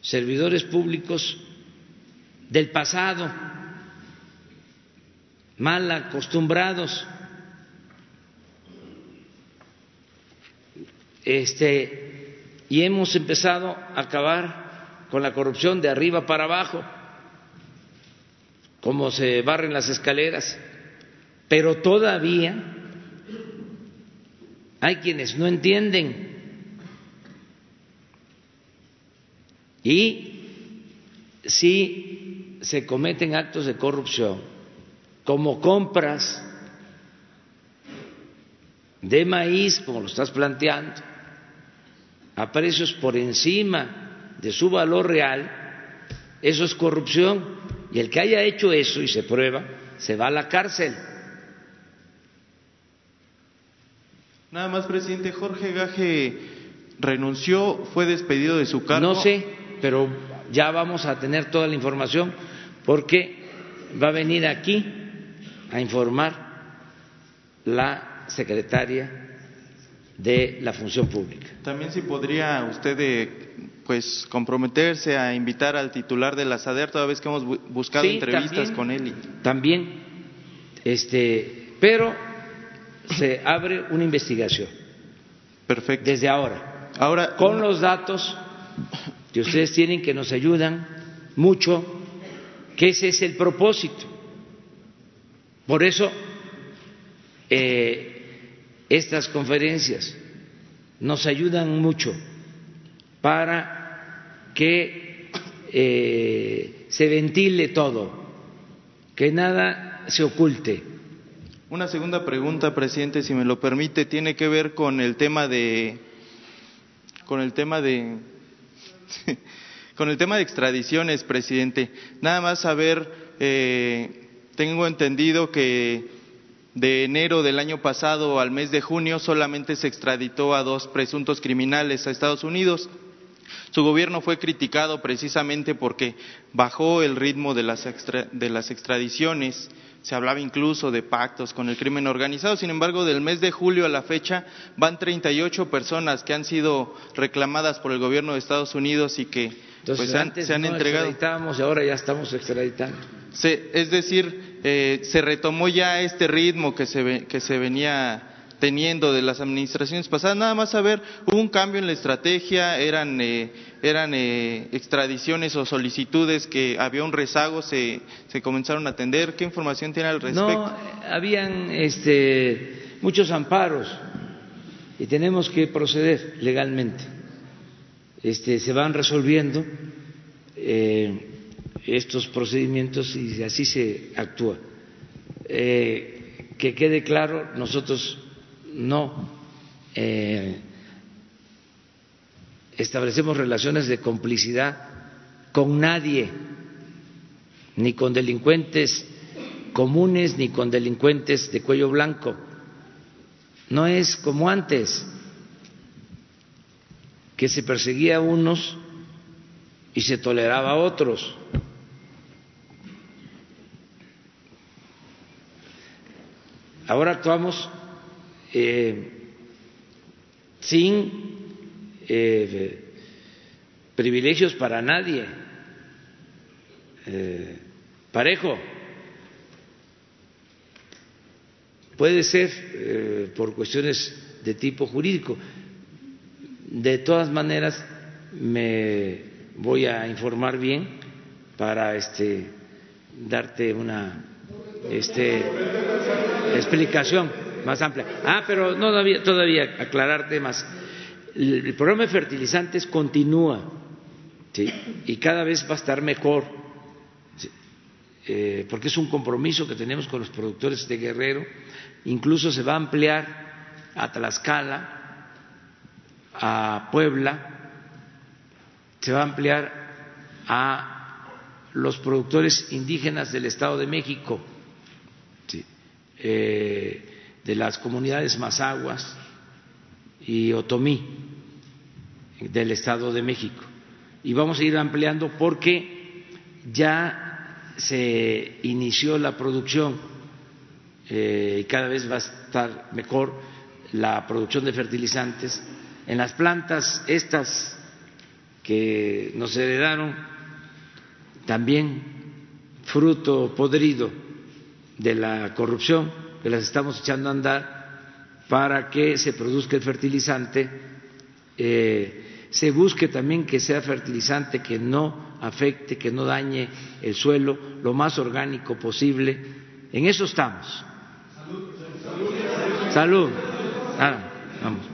servidores públicos del pasado, mal acostumbrados, este, y hemos empezado a acabar con la corrupción de arriba para abajo, como se barren las escaleras, pero todavía hay quienes no entienden. Y si se cometen actos de corrupción, como compras de maíz, como lo estás planteando, a precios por encima de su valor real, eso es corrupción. Y el que haya hecho eso y se prueba, se va a la cárcel. Nada más, presidente Jorge Gaje renunció, fue despedido de su cargo. No sé, pero ya vamos a tener toda la información porque va a venir aquí a informar la secretaria de la función pública. También si podría usted eh, pues comprometerse a invitar al titular de la SADER toda vez que hemos buscado entrevistas con él. También, este, pero se abre una investigación. Perfecto. Desde ahora. Ahora con los datos que ustedes tienen que nos ayudan mucho, que ese es el propósito. Por eso, eh, estas conferencias nos ayudan mucho para que eh, se ventile todo, que nada se oculte. Una segunda pregunta, presidente, si me lo permite, tiene que ver con el tema de con el tema de Con el tema de extradiciones, presidente, nada más saber, eh, tengo entendido que de enero del año pasado al mes de junio solamente se extraditó a dos presuntos criminales a Estados Unidos. Su gobierno fue criticado precisamente porque bajó el ritmo de las, de las extradiciones se hablaba incluso de pactos con el crimen organizado. Sin embargo, del mes de julio a la fecha van 38 personas que han sido reclamadas por el gobierno de Estados Unidos y que pues, se han, se han no entregado. y ahora ya estamos extraditando. es decir, eh, se retomó ya este ritmo que se, que se venía teniendo de las administraciones pasadas. Nada más saber, hubo un cambio en la estrategia, eran, eh, eran eh, extradiciones o solicitudes que había un rezago, se, se comenzaron a atender. ¿Qué información tiene al respecto? No, habían este, muchos amparos y tenemos que proceder legalmente. Este, se van resolviendo eh, estos procedimientos y así se actúa. que quede claro, nosotros no eh, establecemos relaciones de complicidad con nadie, ni con delincuentes comunes, ni con delincuentes de cuello blanco. No es como antes, que se perseguía a unos y se toleraba a otros. Ahora actuamos eh, sin eh, privilegios para nadie, eh, parejo. Puede ser por cuestiones de tipo jurídico. De todas maneras, me voy a informar bien para este, darte una este, explicación más amplia. Ah, pero no todavía, todavía aclarar temas. El, programa de fertilizantes continúa y cada vez va a estar mejor, eh, porque es un compromiso que tenemos con los productores de Guerrero. Incluso se va a ampliar a Tlaxcala, a Puebla, se va a ampliar a los productores indígenas del Estado de México, eh, de las comunidades Mazaguas y Otomí del Estado de México. Y vamos a ir ampliando porque ya se inició la producción eh, y cada vez va a estar mejor la producción de fertilizantes en las plantas estas que nos heredaron también fruto podrido de la corrupción, que las estamos echando a andar para que se produzca el fertilizante, eh, se busque también que sea fertilizante que no afecte, que no dañe el suelo, lo más orgánico posible. En eso estamos. Salud. Salud. Ah, vamos.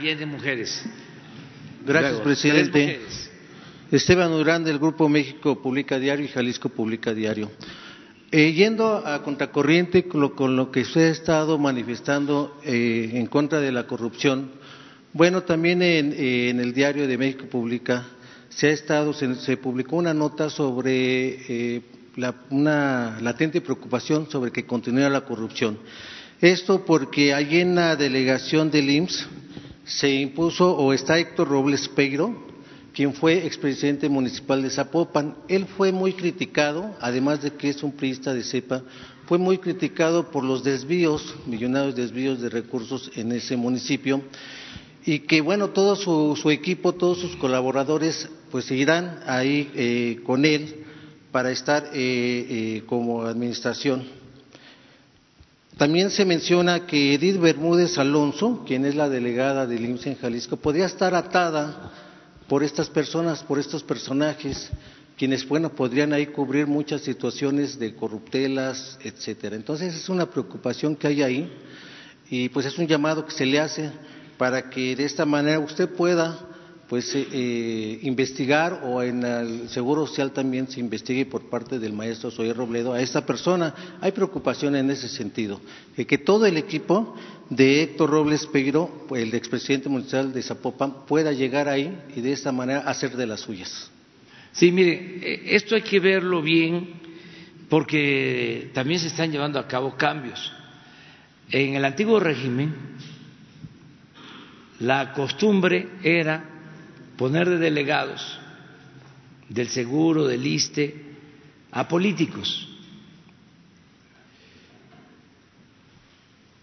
Bien de mujeres. Gracias, presidente. Esteban Durán del Grupo México Publica Diario y Jalisco Publica Diario. Eh, yendo a contracorriente con lo, con lo, que usted ha estado manifestando eh, en contra de la corrupción, bueno, también en, eh, el diario de México Publica se ha estado, se, se publicó una nota sobre eh, la, una latente preocupación sobre que continúa la corrupción. Esto porque hay en la delegación del IMSS se impuso o está Héctor Robles Peiro, quien fue expresidente municipal de Zapopan. Él fue muy criticado, además de que es un priista de cepa, fue muy criticado por los desvíos, millonarios desvíos de recursos en ese municipio y que bueno, todo su, equipo, todos sus colaboradores pues seguirán ahí eh, con él para estar eh, eh, como administración. También se menciona que Edith Bermúdez Alonso, quien es la delegada del IMSS en Jalisco, podría estar atada por estas personas, por estos personajes, quienes, bueno, podrían ahí cubrir muchas situaciones de corruptelas, etcétera. Entonces es una preocupación que hay ahí y pues es un llamado que se le hace para que de esta manera usted pueda pues eh, eh, investigar o en el Seguro Social también se investigue por parte del maestro Soy Robledo a esta persona. Hay preocupación en ese sentido, de que todo el equipo de Héctor Robles Peiro, el expresidente municipal de Zapopan, pueda llegar ahí y de esta manera hacer de las suyas. Sí, mire, eh, esto hay que verlo bien porque también se están llevando a cabo cambios. En el antiguo régimen, la costumbre era poner de delegados del seguro, del ISTE, a políticos.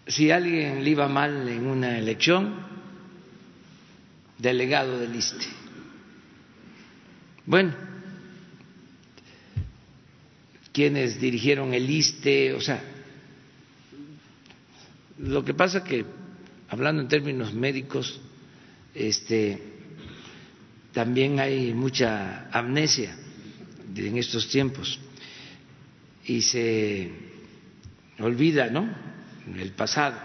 Si a alguien le iba mal en una elección, delegado del ISTE. Bueno, quienes dirigieron el ISTE, o sea, lo que pasa que, hablando en términos médicos, este, también hay mucha amnesia en estos tiempos y se olvida, ¿no? El pasado,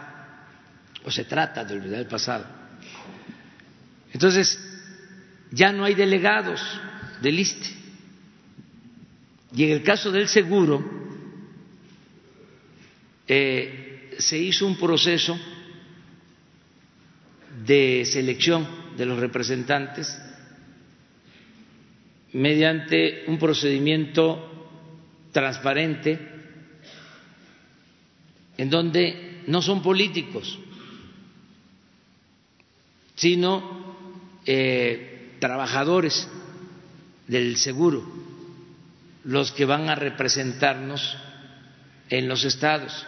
o se trata de olvidar el pasado. Entonces, ya no hay delegados del ISTE. Y en el caso del seguro, eh, se hizo un proceso de selección de los representantes mediante un procedimiento transparente en donde no son políticos, sino eh, trabajadores del seguro los que van a representarnos en los estados.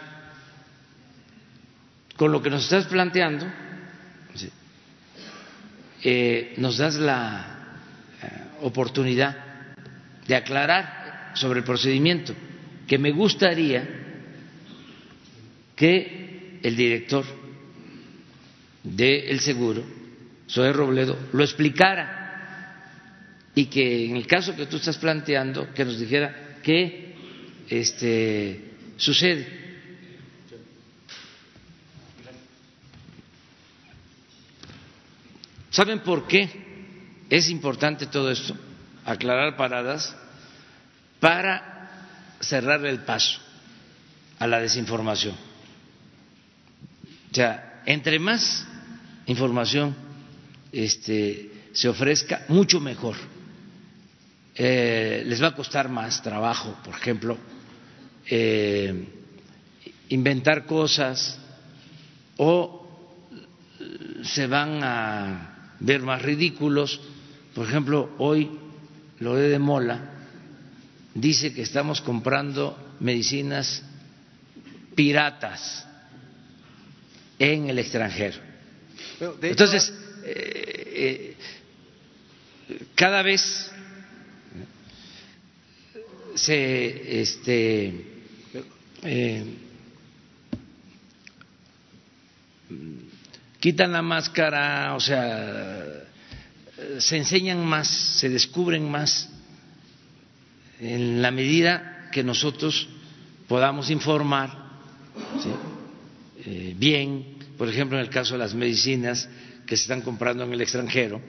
Con lo que nos estás planteando, eh, nos das la oportunidad de aclarar sobre el procedimiento, que me gustaría que el director del seguro, Zoé Robledo, lo explicara y que en el caso que tú estás planteando, que nos dijera qué este, sucede. ¿Saben por qué es importante todo esto? Aclarar paradas para cerrar el paso a la desinformación. O sea, entre más información este, se ofrezca, mucho mejor. Eh, les va a costar más trabajo, por ejemplo, eh, inventar cosas o se van a ver más ridículos. Por ejemplo, hoy lo de Mola dice que estamos comprando medicinas piratas en el extranjero. Entonces, eh, eh, cada vez se este, eh, quitan la máscara, o sea, se enseñan más, se descubren más en la medida que nosotros podamos informar eh, bien, por ejemplo, en el caso de las medicinas que se están comprando en el extranjero,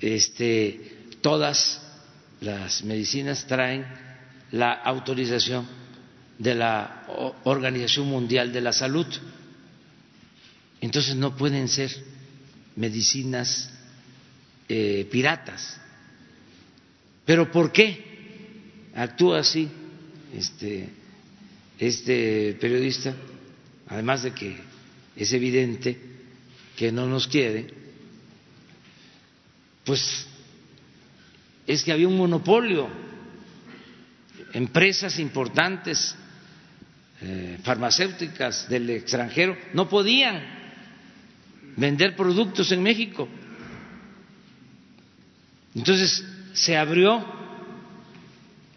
este, todas las medicinas traen la autorización de la Organización Mundial de la Salud. Entonces no pueden ser medicinas eh, piratas. Pero ¿por qué actúa así este, este periodista? Además de que es evidente que no nos quiere, pues es que había un monopolio, empresas importantes eh, farmacéuticas del extranjero no podían vender productos en México. Entonces se abrió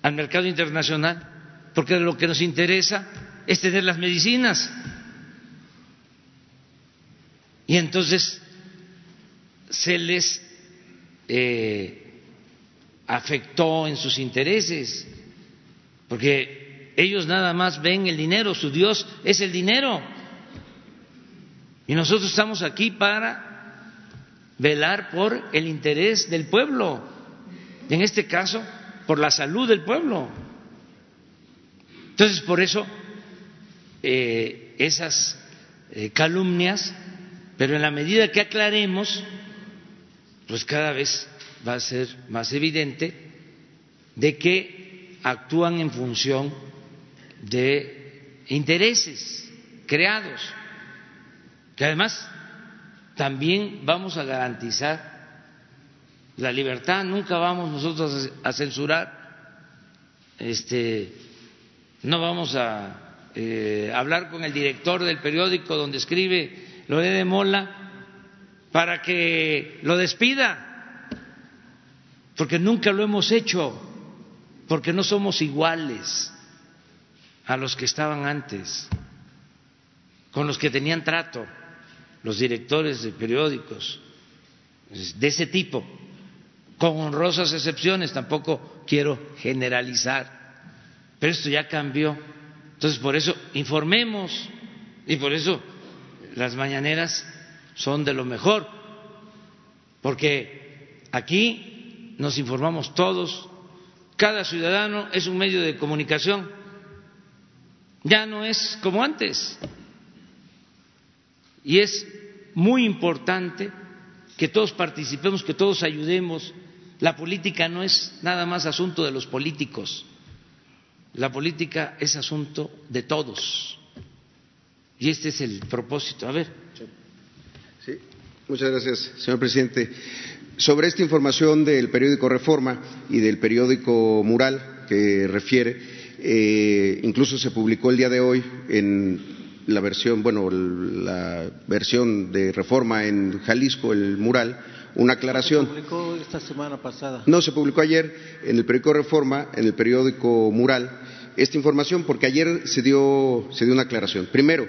al mercado internacional, porque lo que nos interesa es tener las medicinas. Y entonces se les eh, afectó en sus intereses, porque ellos nada más ven el dinero, su Dios es el dinero. Y nosotros estamos aquí para velar por el interés del pueblo, en este caso, por la salud del pueblo. Entonces, por eso, eh, esas eh, calumnias, pero en la medida que aclaremos, pues cada vez va a ser más evidente de que actúan en función de intereses creados que además también vamos a garantizar la libertad, nunca vamos nosotros a censurar, este, no vamos a eh, hablar con el director del periódico donde escribe lo de Mola para que lo despida, porque nunca lo hemos hecho, porque no somos iguales a los que estaban antes, con los que tenían trato los directores de periódicos de ese tipo, con honrosas excepciones, tampoco quiero generalizar, pero esto ya cambió. Entonces, por eso informemos y por eso las mañaneras son de lo mejor, porque aquí nos informamos todos, cada ciudadano es un medio de comunicación, ya no es como antes y es muy importante que todos participemos, que todos ayudemos. La política no es nada más asunto de los políticos, la política es asunto de todos. Y este es el propósito. A ver. Sí. Muchas gracias, señor presidente. Sobre esta información del periódico Reforma y del periódico Mural que refiere, eh, incluso se publicó el día de hoy en la versión, bueno, la versión de reforma en Jalisco, el mural, una aclaración. ¿Se publicó esta semana pasada? No, se publicó ayer en el periódico Reforma, en el periódico Mural, esta información, porque ayer se dio, se dio una aclaración. Primero,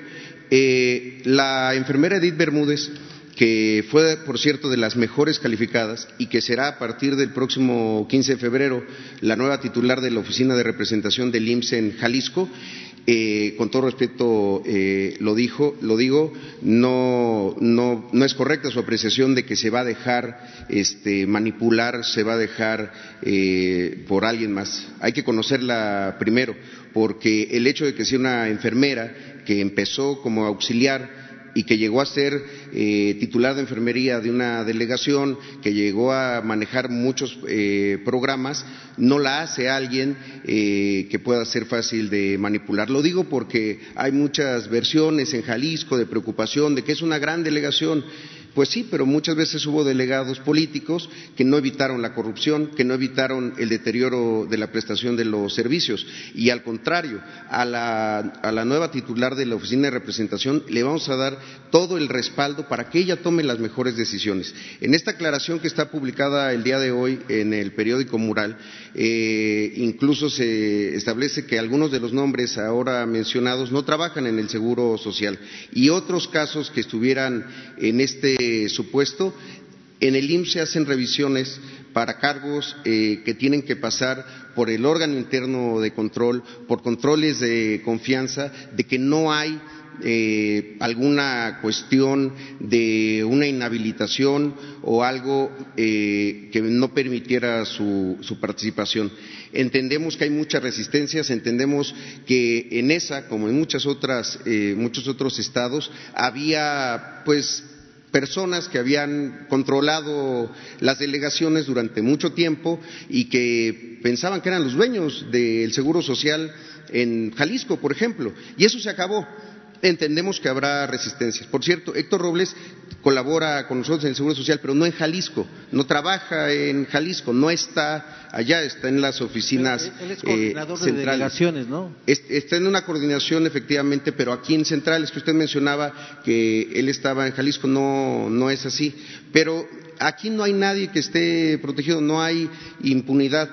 eh, la enfermera Edith Bermúdez que fue, por cierto, de las mejores calificadas y que será a partir del próximo 15 de febrero la nueva titular de la Oficina de Representación del IMSS en Jalisco. Eh, con todo respeto eh, lo dijo, lo digo, no, no, no, es correcta su apreciación de que se va a dejar este, manipular, se va a dejar eh, por alguien más. Hay que conocerla primero, porque el hecho de que sea una enfermera que empezó como auxiliar y que llegó a ser eh, titular de enfermería de una delegación, que llegó a manejar muchos eh, programas, no la hace alguien eh, que pueda ser fácil de manipular. Lo digo porque hay muchas versiones en Jalisco de preocupación de que es una gran delegación pues sí, pero muchas veces hubo delegados políticos que no evitaron la corrupción, que no evitaron el deterioro de la prestación de los servicios. Y al contrario, a la, nueva titular de la Oficina de Representación le vamos a dar todo el respaldo para que ella tome las mejores decisiones. En esta aclaración que está publicada el día de hoy en el periódico Mural, eh, incluso se establece que algunos de los nombres ahora mencionados no trabajan en el Seguro Social y otros casos que estuvieran en este supuesto, en el IMSS se hacen revisiones para cargos eh, que tienen que pasar por el órgano interno de control, por controles de confianza, de que no hay eh, alguna cuestión de una inhabilitación o algo eh, que no permitiera su, participación. Entendemos que hay muchas resistencias, entendemos que en esa, como en muchas otras, muchos otros estados, había pues personas que habían controlado las delegaciones durante mucho tiempo y que pensaban que eran los dueños del Seguro Social en Jalisco, por ejemplo. Y eso se acabó entendemos que habrá resistencias. Por cierto, Héctor Robles colabora con nosotros en el Seguro Social, pero no en Jalisco, no trabaja en Jalisco, no está allá, está en las oficinas él es coordinador de delegaciones, ¿no? Está en una coordinación, efectivamente, pero aquí en centrales, que usted mencionaba que él estaba en Jalisco, no, no es así. Pero aquí no hay nadie que esté protegido, no hay impunidad.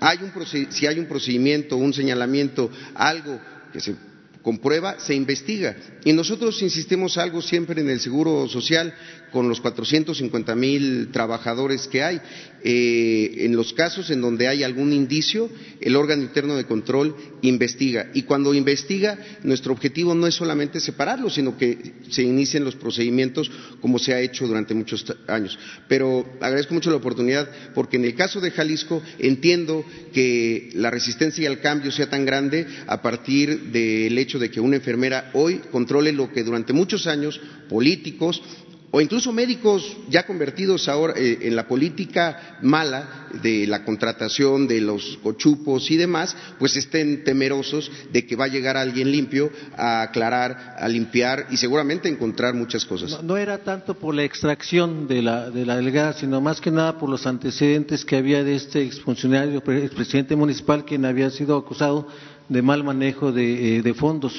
Hay un, si hay un procedimiento, un señalamiento, algo que se comprueba, se investiga. Y nosotros insistimos algo siempre en el Seguro Social con los 450 mil trabajadores que hay. Eh, en los casos en donde hay algún indicio, el órgano interno de control investiga. Y cuando investiga, nuestro objetivo no es solamente separarlo, sino que se inicien los procedimientos como se ha hecho durante muchos años. Pero agradezco mucho la oportunidad porque en el caso de Jalisco entiendo que la resistencia al cambio sea tan grande a partir del hecho de que una enfermera hoy controle lo que durante muchos años políticos o incluso médicos ya convertidos ahora eh, en la política mala de la contratación de los cochupos y demás, pues estén temerosos de que va a llegar alguien limpio a aclarar, a limpiar y seguramente encontrar muchas cosas. No, era tanto por la extracción de la, de la delegada, sino más que nada por los antecedentes que había de este exfuncionario, expresidente municipal, quien había sido acusado de mal manejo de, eh, fondos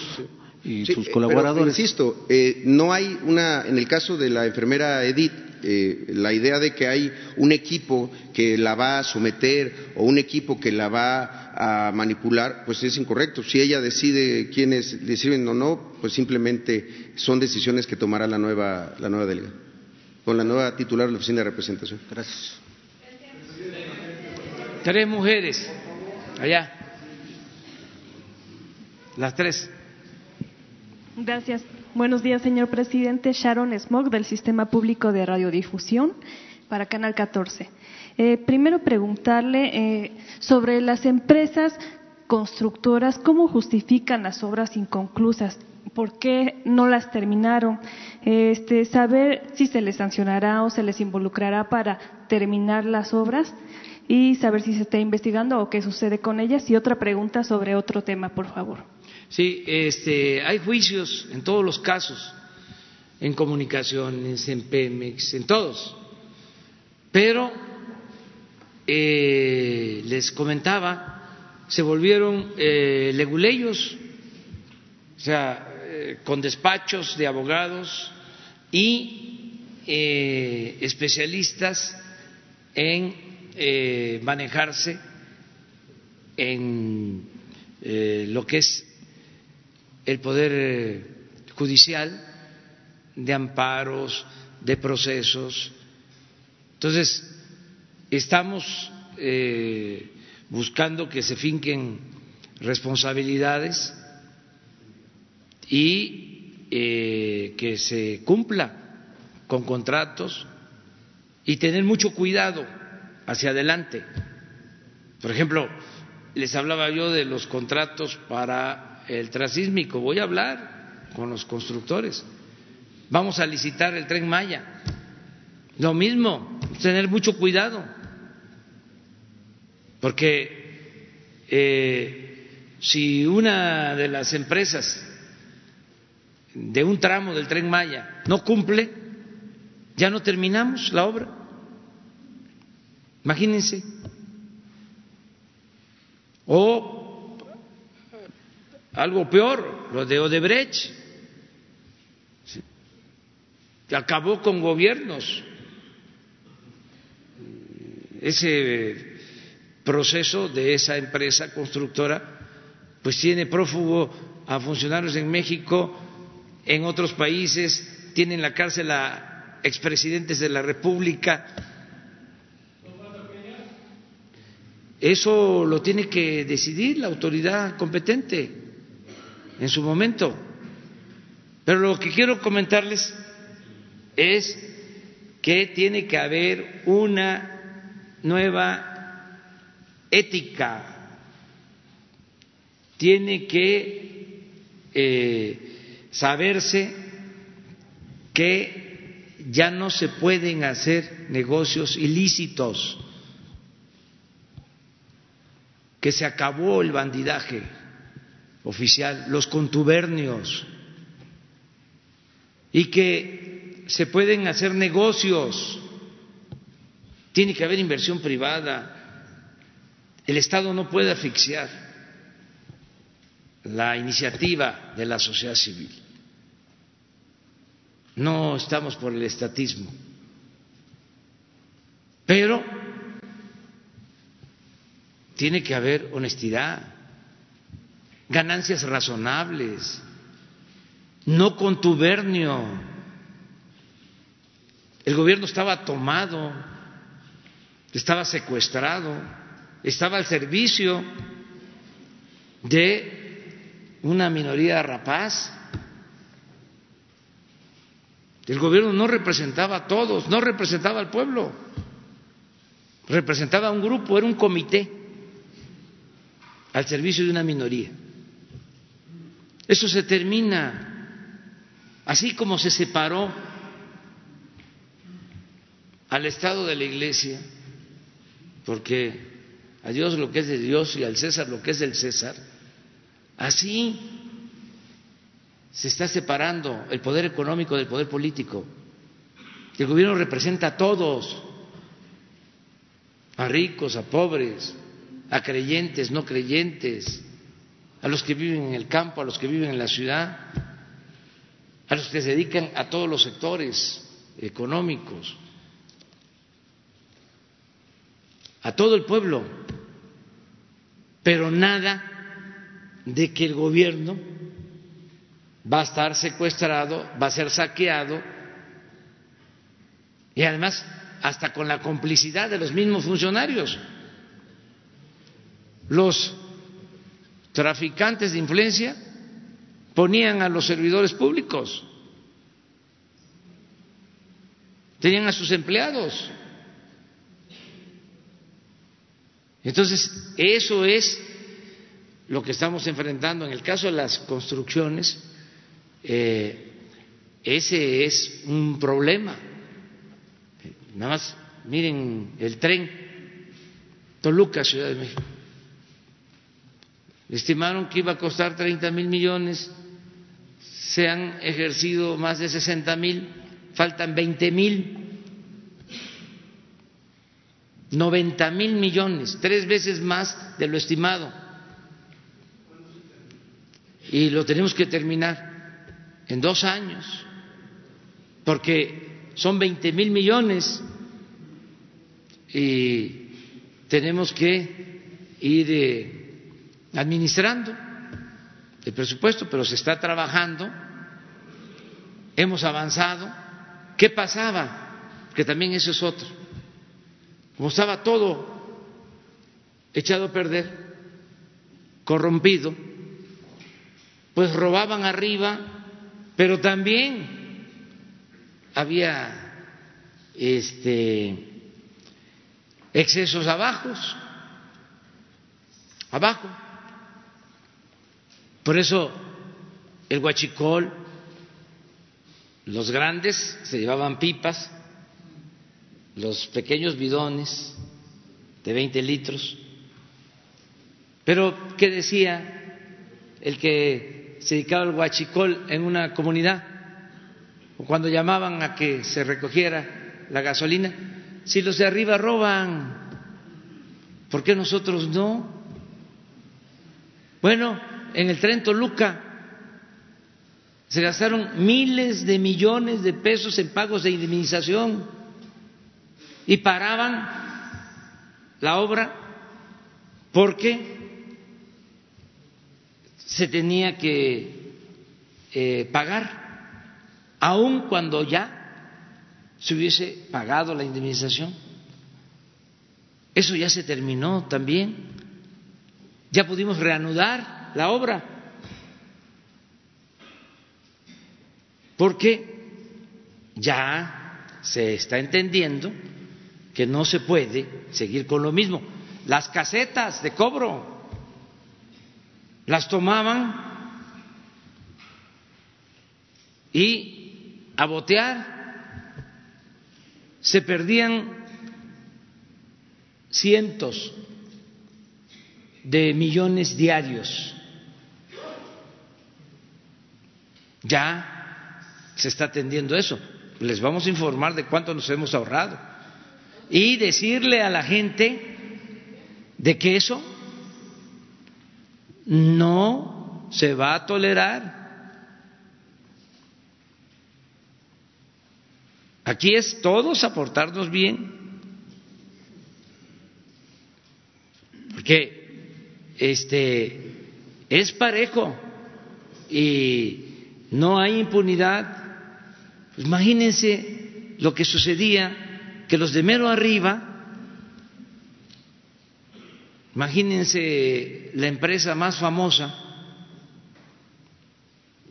y sus colaboradores. insisto, eh, no hay una, en el caso de la enfermera Edith, eh, la idea de que hay un equipo que la va a someter o un equipo que la va a manipular, pues es incorrecto. Si ella decide quiénes le sirven o no, pues simplemente son decisiones que tomará la nueva, la nueva delegada, con la nueva titular de la Oficina de Representación. Gracias. Tres mujeres allá. Las tres. Gracias. Buenos días, señor presidente. Sharon Smog, del Sistema Público de Radiodifusión, para Canal 14. Eh, primero preguntarle eh, sobre las empresas constructoras, ¿cómo justifican las obras inconclusas? ¿Por qué no las terminaron? Este, saber si se les sancionará o se les involucrará para terminar las obras y saber si se está investigando o qué sucede con ellas. Y otra pregunta sobre otro tema, por favor. Sí, este, hay juicios en todos los casos, en comunicaciones, en Pemex, en todos. Pero eh, les comentaba, se volvieron eh, leguleyos, o sea, eh, con despachos de abogados y especialistas en manejarse en lo que es el Poder eh, Judicial, de amparos, de procesos. Entonces, estamos eh, buscando que se finquen responsabilidades y eh, que se cumpla con contratos y tener mucho cuidado hacia adelante. Por ejemplo, les hablaba yo de los contratos para el transísmico. Voy a hablar con los constructores. Vamos a licitar el tren Maya. Lo mismo, tener mucho cuidado, porque eh, si una de las empresas de un tramo del tren Maya no cumple, ya no terminamos la obra. Imagínense. O algo peor, lo de Odebrecht, que acabó con gobiernos. Ese proceso de esa empresa constructora, pues tiene prófugo a funcionarios en México, en otros países, tiene en la cárcel a expresidentes de la República. Eso lo tiene que decidir la autoridad competente en su momento. Pero lo que quiero comentarles es que tiene que haber una nueva ética, tiene que eh, saberse que ya no se pueden hacer negocios ilícitos, que se acabó el bandidaje oficial, los contubernios, y que se pueden hacer negocios, tiene que haber inversión privada, el Estado no puede asfixiar la iniciativa de la sociedad civil. No estamos por el estatismo, pero tiene que haber honestidad, ganancias razonables, no contubernio el gobierno estaba tomado, estaba secuestrado, estaba al servicio de una minoría rapaz. El gobierno no representaba a todos, no representaba al pueblo, representaba a un grupo, era un comité al servicio de una minoría. Eso se termina, así como se separó al Estado de la Iglesia, porque a Dios lo que es de Dios y al César lo que es del César, así se está separando el poder económico del poder político. El gobierno representa a todos, a ricos, a pobres, a creyentes, no creyentes, a los que viven en el campo, a los que viven en la ciudad, a los que se dedican a todos los sectores económicos. a todo el pueblo, pero nada de que el gobierno va a estar secuestrado, va a ser saqueado y además hasta con la complicidad de los mismos funcionarios. Los traficantes de influencia ponían a los servidores públicos, tenían a sus empleados Entonces, eso es lo que estamos enfrentando. En el caso de las construcciones, eh, ese es un problema. Nada más, miren el tren Toluca, Ciudad de México. Estimaron que iba a costar 30 mil millones, se han ejercido más de 60 mil, faltan 20 mil. 90 mil millones, tres veces más de lo estimado. Y lo tenemos que terminar en dos años, porque son 20 mil millones y tenemos que ir eh, administrando el presupuesto, pero se está trabajando, hemos avanzado ¿Qué pasaba? Que también eso es otro. Como estaba todo echado a perder, corrompido, pues robaban arriba, pero también había este excesos abajo, abajo. Por eso el guachicol, los grandes se llevaban pipas, los pequeños bidones de 20 litros. Pero, ¿qué decía el que se dedicaba al huachicol en una comunidad, o cuando llamaban a que se recogiera la gasolina, si los de arriba roban, ¿por qué nosotros no? Bueno, en el tren Toluca se gastaron miles de millones de pesos en pagos de indemnización y paraban la obra porque se tenía que eh, pagar, aun cuando ya se hubiese pagado la indemnización. Eso ya se terminó también. Ya pudimos reanudar la obra. Porque ya se está entendiendo que no se puede seguir con lo mismo. Las casetas de cobro las tomaban y a botear se perdían cientos de millones diarios. Ya se está atendiendo eso. Les vamos a informar de cuánto nos hemos ahorrado y decirle a la gente de que eso no se va a tolerar. Aquí es todos aportarnos bien. Porque este es parejo y no hay impunidad. Pues imagínense lo que sucedía que los de mero arriba Imagínense la empresa más famosa,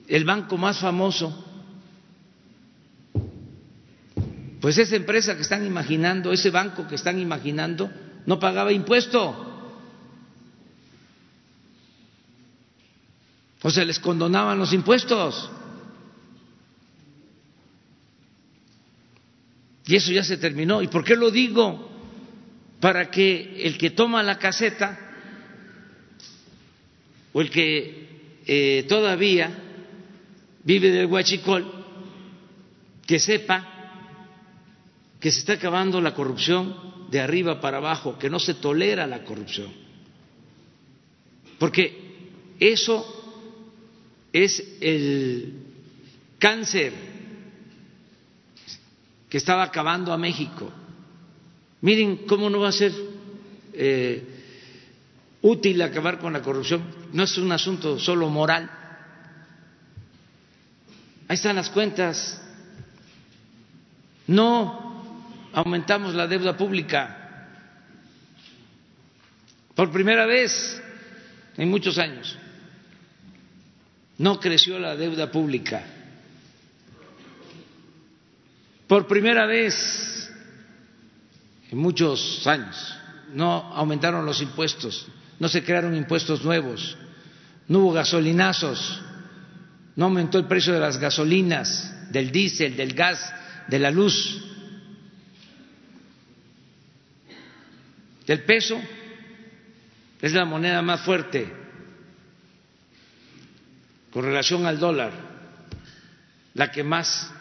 el banco más famoso, pues esa empresa que están imaginando, ese banco que están imaginando, no pagaba impuesto. O se les condonaban los impuestos. Y eso ya se terminó. ¿Y por qué lo digo? para que el que toma la caseta o el que eh, todavía vive del huachicol, que sepa que se está acabando la corrupción de arriba para abajo, que no se tolera la corrupción. Porque eso es el cáncer que estaba acabando a México Miren cómo no va a ser eh, útil acabar con la corrupción. No es un asunto solo moral. Ahí están las cuentas. No aumentamos la deuda pública. Por primera vez en muchos años. No creció la deuda pública. Por primera vez en muchos años. No aumentaron los impuestos, no se crearon impuestos nuevos, no hubo gasolinazos, no aumentó el precio de las gasolinas, del diésel, del gas, de la luz. El peso es la moneda más fuerte con relación al dólar, la que más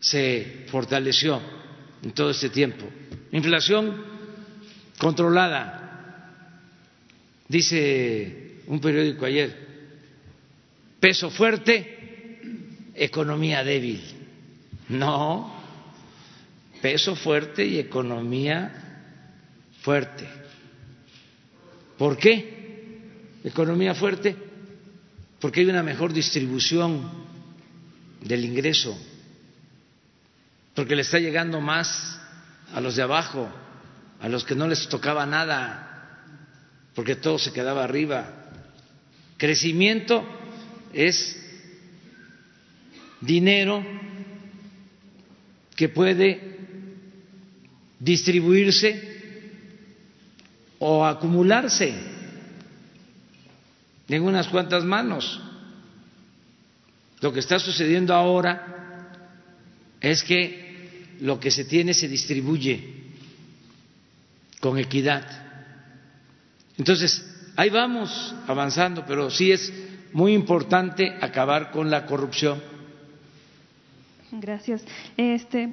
se fortaleció en todo este tiempo. Inflación controlada, dice un periódico ayer, peso fuerte, economía débil. No, peso fuerte y economía fuerte. ¿Por qué? Economía fuerte, porque hay una mejor distribución del ingreso porque le está llegando más a los de abajo, a los que no les tocaba nada, porque todo se quedaba arriba. Crecimiento es dinero que puede distribuirse o acumularse en unas cuantas manos. Lo que está sucediendo ahora es que lo que se tiene se distribuye con equidad. Entonces, ahí vamos avanzando, pero sí es muy importante acabar con la corrupción Gracias. Este,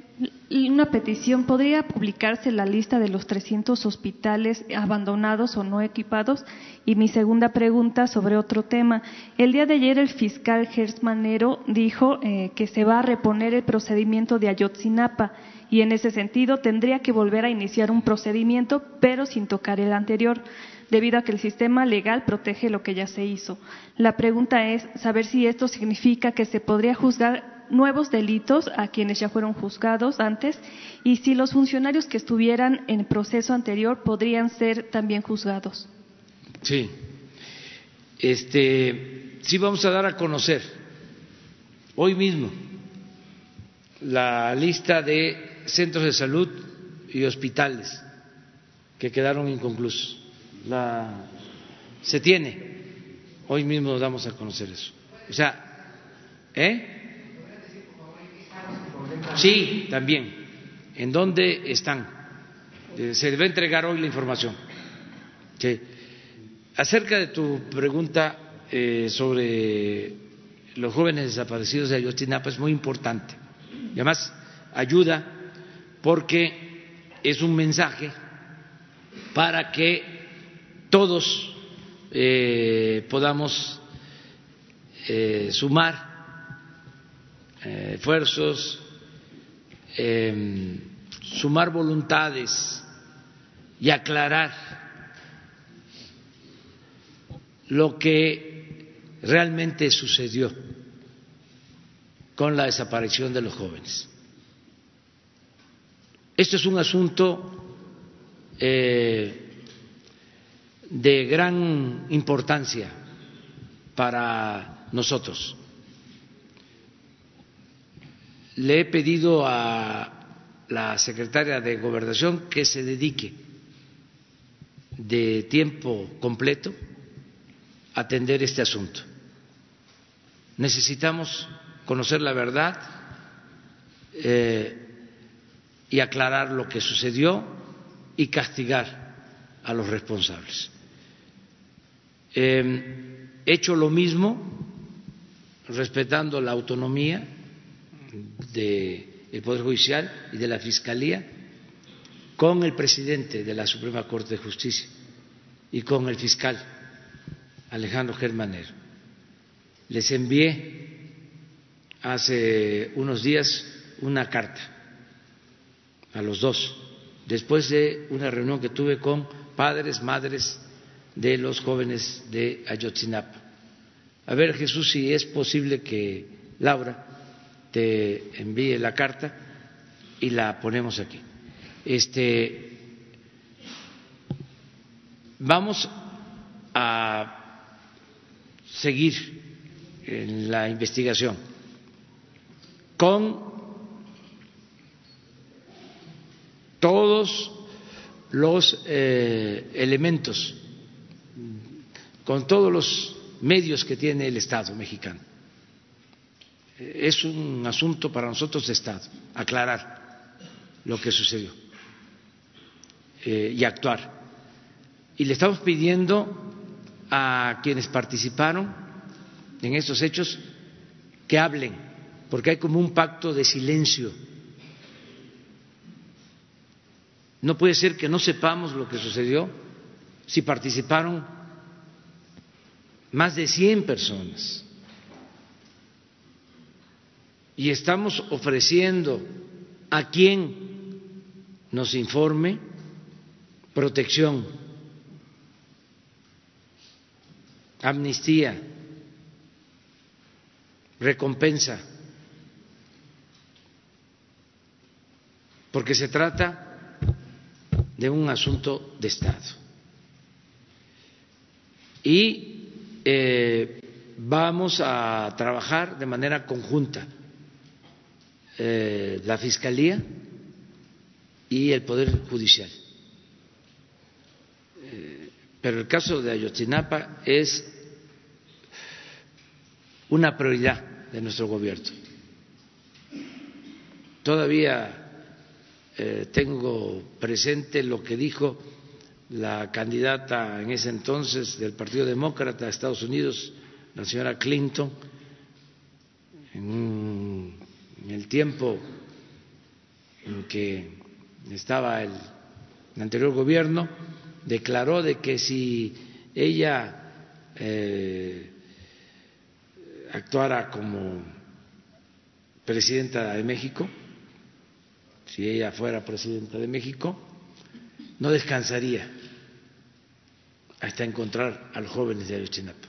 una petición, ¿podría publicarse la lista de los 300 hospitales abandonados o no equipados? Y mi segunda pregunta sobre otro tema. El día de ayer el fiscal Gers Manero dijo eh, que se va a reponer el procedimiento de Ayotzinapa y en ese sentido tendría que volver a iniciar un procedimiento, pero sin tocar el anterior debido a que el sistema legal protege lo que ya se hizo. La pregunta es saber si esto significa que se podría juzgar nuevos delitos a quienes ya fueron juzgados antes y si los funcionarios que estuvieran en proceso anterior podrían ser también juzgados. Sí. Este, sí vamos a dar a conocer hoy mismo la lista de centros de salud y hospitales que quedaron inconclusos. La, se tiene. Hoy mismo damos a conocer eso. O sea, ¿eh? Sí, también. ¿En dónde están? Eh, se debe entregar hoy la información. Acerca de tu pregunta eh, sobre los jóvenes desaparecidos de Ayotzinapa es muy importante. Y además ayuda porque es un mensaje para que todos eh, podamos sumar esfuerzos, Em, sumar voluntades y aclarar lo que realmente sucedió con la desaparición de los jóvenes. Esto es un asunto eh, de gran importancia para nosotros le he pedido a la secretaria de Gobernación que se dedique de tiempo completo a atender este asunto. Necesitamos conocer la verdad eh, y aclarar lo que sucedió y castigar a los responsables. he hecho lo mismo respetando la autonomía del Poder Judicial y de la Fiscalía con el presidente de la Suprema Corte de Justicia y con el fiscal Alejandro Germanero. Les envié hace unos días una carta a los dos, después de una reunión que tuve con padres, madres de los jóvenes de Ayotzinapa. A ver, Jesús, si es posible que Laura envíe la carta y la ponemos aquí. Este, vamos a seguir en la investigación con todos los eh, elementos, con todos los medios que tiene el Estado mexicano es un asunto para nosotros de Estado, aclarar lo que sucedió eh, y actuar. Y le estamos pidiendo a quienes participaron en estos hechos que hablen, porque hay como un pacto de silencio. No puede ser que no sepamos lo que sucedió si participaron más de 100 personas y estamos ofreciendo a quien nos informe protección, amnistía, recompensa. porque se trata de un asunto de Estado. Y eh, vamos a trabajar de manera conjunta eh, la Fiscalía y el Poder Judicial. Eh, pero el caso de Ayotzinapa es una prioridad de nuestro gobierno. Todavía eh, tengo presente lo que dijo la candidata en ese entonces del Partido Demócrata de Estados Unidos, la señora Clinton, en, el tiempo en que estaba el, anterior gobierno, declaró de que si ella eh, actuara como presidenta de México, si ella fuera presidenta de México, no descansaría hasta encontrar a los jóvenes de Ayotzinapa.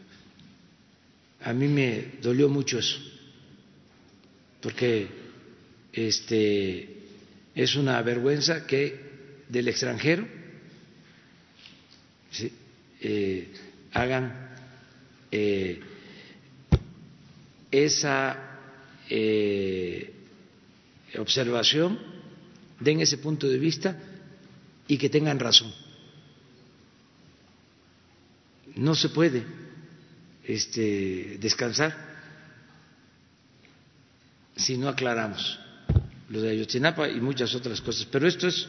A mí me dolió mucho eso, porque este, es una vergüenza que del extranjero eh, hagan eh, esa eh, observación, den ese punto de vista y que tengan razón. No se puede este, descansar si no aclaramos lo de Ayotzinapa y muchas otras cosas. Pero esto es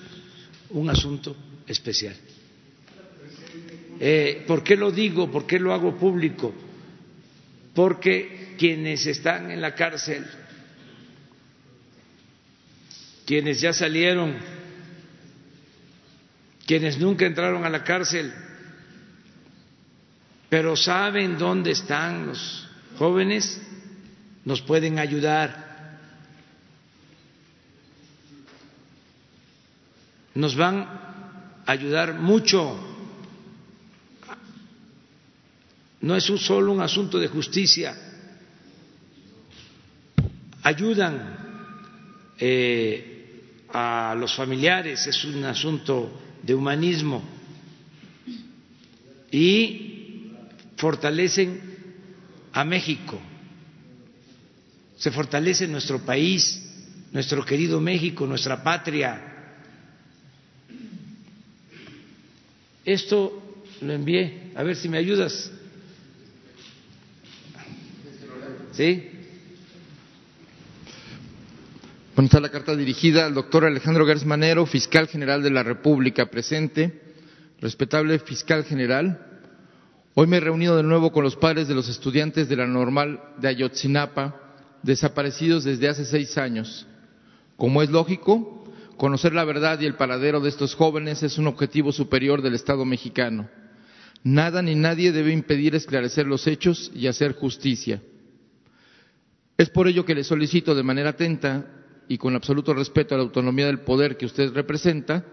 un asunto especial. Eh, ¿Por qué lo digo? ¿Por qué lo hago público? Porque quienes están en la cárcel, quienes ya salieron, quienes nunca entraron a la cárcel, pero saben dónde están los jóvenes, nos pueden ayudar. Nos van a ayudar mucho. No es solo un asunto de justicia. Ayudan eh, a los familiares, es un asunto de humanismo. Y fortalecen a México, se fortalece nuestro país, nuestro querido México, nuestra patria. Esto lo envié, a ver si me ayudas. ¿Sí? Bueno, está la carta dirigida al doctor Alejandro Gersmanero, fiscal general de la República presente. Respetable fiscal general, Hoy me he reunido de nuevo con los padres de los estudiantes de la normal de Ayotzinapa, desaparecidos desde hace seis años. Como es lógico, conocer la verdad y el paradero de estos jóvenes es un objetivo superior del Estado mexicano. Nada ni nadie debe impedir esclarecer los hechos y hacer justicia. Es por ello que le solicito de manera atenta y con absoluto respeto a la autonomía del poder que usted representa,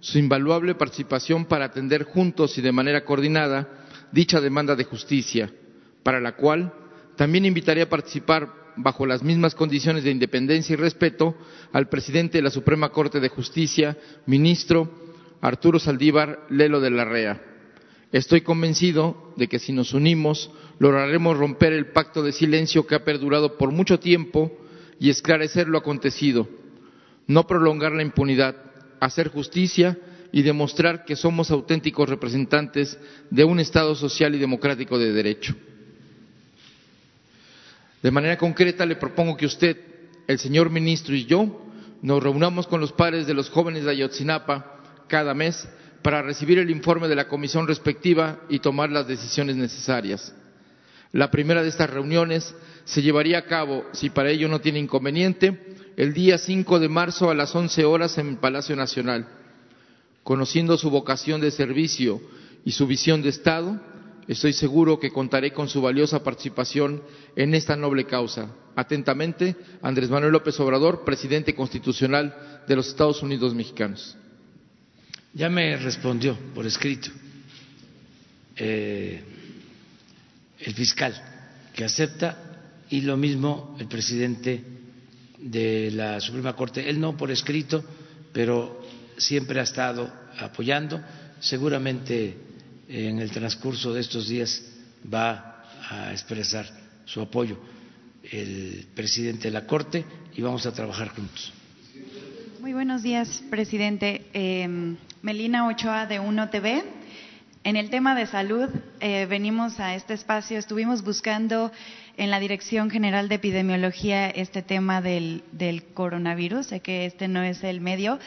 su invaluable participación para atender juntos y de manera coordinada dicha demanda de justicia, para la cual también invitaría a participar bajo las mismas condiciones de independencia y respeto al presidente de la Suprema Corte de Justicia, ministro Arturo Saldívar Lelo de la Rea. Estoy convencido de que si nos unimos lograremos romper el pacto de silencio que ha perdurado por mucho tiempo y esclarecer lo acontecido, no prolongar la impunidad, hacer justicia y demostrar que somos auténticos representantes de un Estado social y democrático de derecho. De manera concreta, le propongo que usted, el señor ministro y yo nos reunamos con los padres de los jóvenes de Ayotzinapa cada mes para recibir el informe de la comisión respectiva y tomar las decisiones necesarias. La primera de estas reuniones se llevaría a cabo, si para ello no tiene inconveniente, el día 5 de marzo a las 11 horas en Palacio Nacional. Conociendo su vocación de servicio y su visión de Estado, estoy seguro que contaré con su valiosa participación en esta noble causa. Atentamente, Andrés Manuel López Obrador, presidente constitucional de los Estados Unidos mexicanos. Ya me respondió por escrito eh, el fiscal que acepta y lo mismo el presidente de la Suprema Corte. Él no por escrito, pero siempre ha estado apoyando. Seguramente en el transcurso de estos días va a expresar su apoyo el presidente de la Corte y vamos a trabajar juntos. Muy buenos días, presidente. Em, Melina Ochoa de Uno TV. En el tema de salud, eh, venimos a este espacio, estuvimos buscando en la Dirección General de Epidemiología este tema del, del coronavirus. Sé que este no es el medio,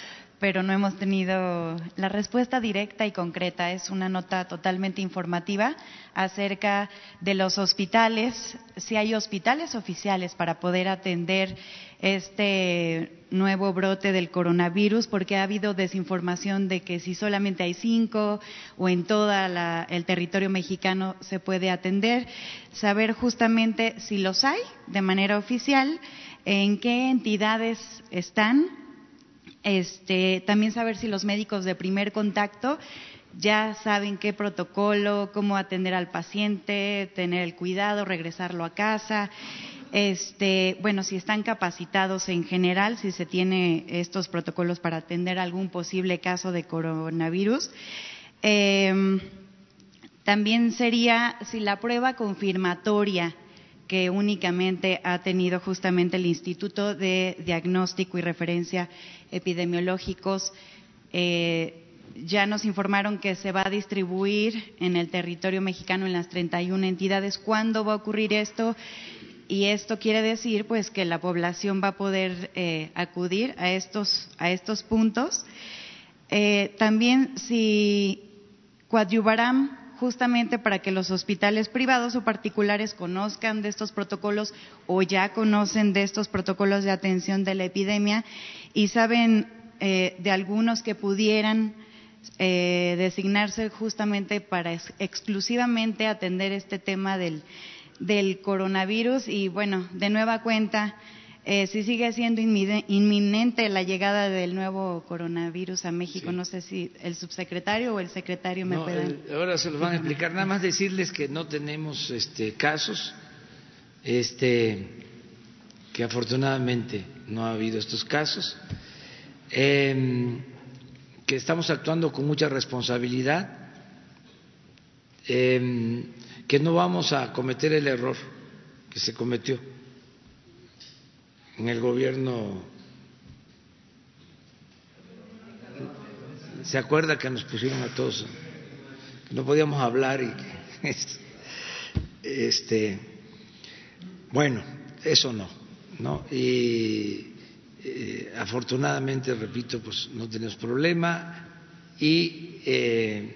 pero no hemos tenido la respuesta directa y concreta. Es una nota totalmente informativa acerca de los hospitales, si hay hospitales oficiales para poder atender este nuevo brote del coronavirus, porque ha habido desinformación de que si solamente hay cinco o en todo el territorio mexicano se puede atender. Saber justamente si los hay de manera oficial, en qué entidades están este, también saber si los médicos de primer contacto ya saben qué protocolo, cómo atender al paciente, tener el cuidado, regresarlo a casa. Este, bueno, si están capacitados en general, si se tiene estos protocolos para atender algún posible caso de coronavirus. Em, también sería si la prueba confirmatoria que únicamente ha tenido justamente el Instituto de Diagnóstico y Referencia Epidemiológicos. Eh, ya nos informaron que se va a distribuir en el territorio mexicano en las 31 entidades. ¿Cuándo va a ocurrir esto? Y esto quiere decir pues que la población va a poder eh, acudir a estos, a estos puntos. Eh, también si coadyuvarán justamente para que los hospitales privados o particulares conozcan de estos protocolos o ya conocen de estos protocolos de atención de la epidemia y saben eh, de algunos que pudieran eh, designarse justamente para exclusivamente atender este tema del, del coronavirus. Y bueno, de nueva cuenta eh, si sigue siendo inminente la llegada del nuevo coronavirus a México, no sé si el subsecretario o el secretario me pueden. ahora se los van a explicar. Nada más decirles que no tenemos este, casos, este, que afortunadamente no ha habido estos casos, em, que estamos actuando con mucha responsabilidad, em, que no vamos a cometer el error que se cometió en el gobierno se acuerda que nos pusieron a todos no podíamos hablar y este bueno eso no no y eh, afortunadamente repito pues no tenemos problema y eh,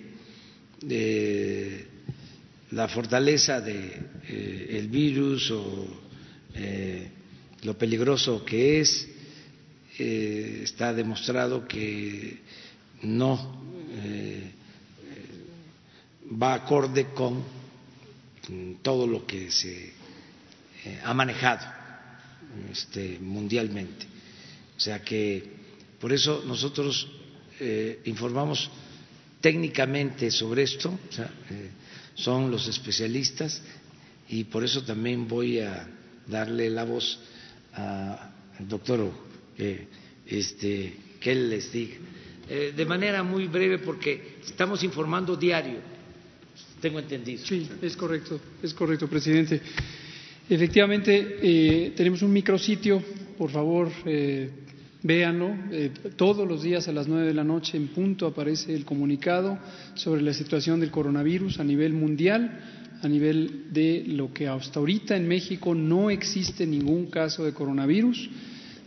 la fortaleza de eh, el virus o lo peligroso que es, eh, está demostrado que no eh, va acorde con todo lo que se eh, ha manejado este, mundialmente. O sea que por eso nosotros informamos técnicamente sobre esto, son los especialistas y por eso también voy a darle la voz al doctor eh, este, que él les diga. Eh, de manera muy breve, porque estamos informando diario, tengo entendido. Sí, es correcto, es correcto, presidente. Efectivamente, eh, tenemos un micrositio, por favor, eh, véanlo. todos los días a las nueve de la noche en punto aparece el comunicado sobre la situación del coronavirus a nivel mundial a nivel de lo que hasta ahorita en México no existe ningún caso de coronavirus,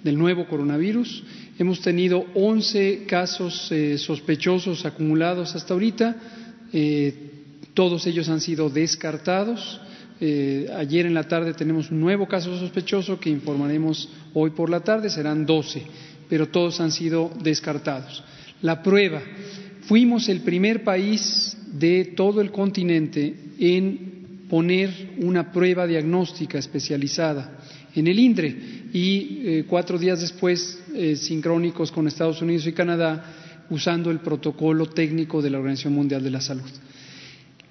del nuevo coronavirus. Hemos tenido 11 casos eh, sospechosos acumulados hasta ahorita. Eh, todos ellos han sido descartados. Eh, ayer en la tarde tenemos un nuevo caso sospechoso que informaremos hoy por la tarde, serán 12, pero todos han sido descartados. La prueba, fuimos el primer país de todo el continente en poner una prueba diagnóstica especializada en el INDRE. Y eh, cuatro días después, eh, sincrónicos con Estados Unidos y Canadá, usando el protocolo técnico de la Organización Mundial de la Salud.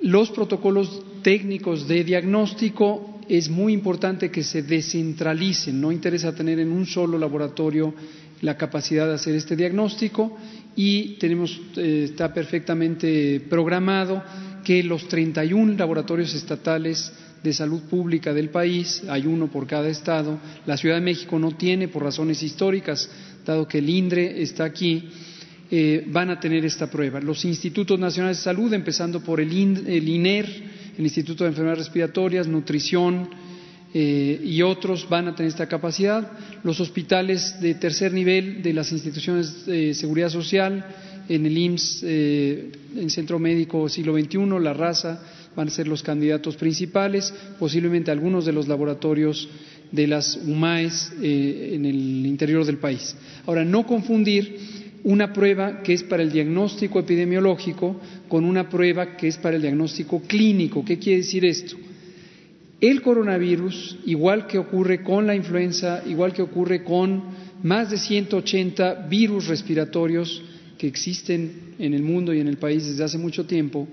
Los protocolos técnicos de diagnóstico es muy importante que se descentralicen, no interesa tener en un solo laboratorio la capacidad de hacer este diagnóstico y tenemos, eh, está perfectamente programado que los 31 laboratorios estatales de salud pública del país, hay uno por cada estado, la Ciudad de México no tiene por razones históricas, dado que el INDRE está aquí, eh, van a tener esta prueba. Los institutos nacionales de salud, empezando por el, el INER, el Instituto de Enfermedades Respiratorias, Nutrición, eh, y otros van a tener esta capacidad. Los hospitales de tercer nivel de las instituciones de seguridad social, en el IMSS, eh, en Centro Médico Siglo XXI, la raza, van a ser los candidatos principales, posiblemente algunos de los laboratorios de las UMAES eh, en el interior del país. Ahora, no confundir una prueba que es para el diagnóstico epidemiológico con una prueba que es para el diagnóstico clínico. ¿Qué quiere decir esto? El coronavirus, igual que ocurre con la influenza, igual que ocurre con más de 180 virus respiratorios que existen en el mundo y en el país desde hace mucho tiempo,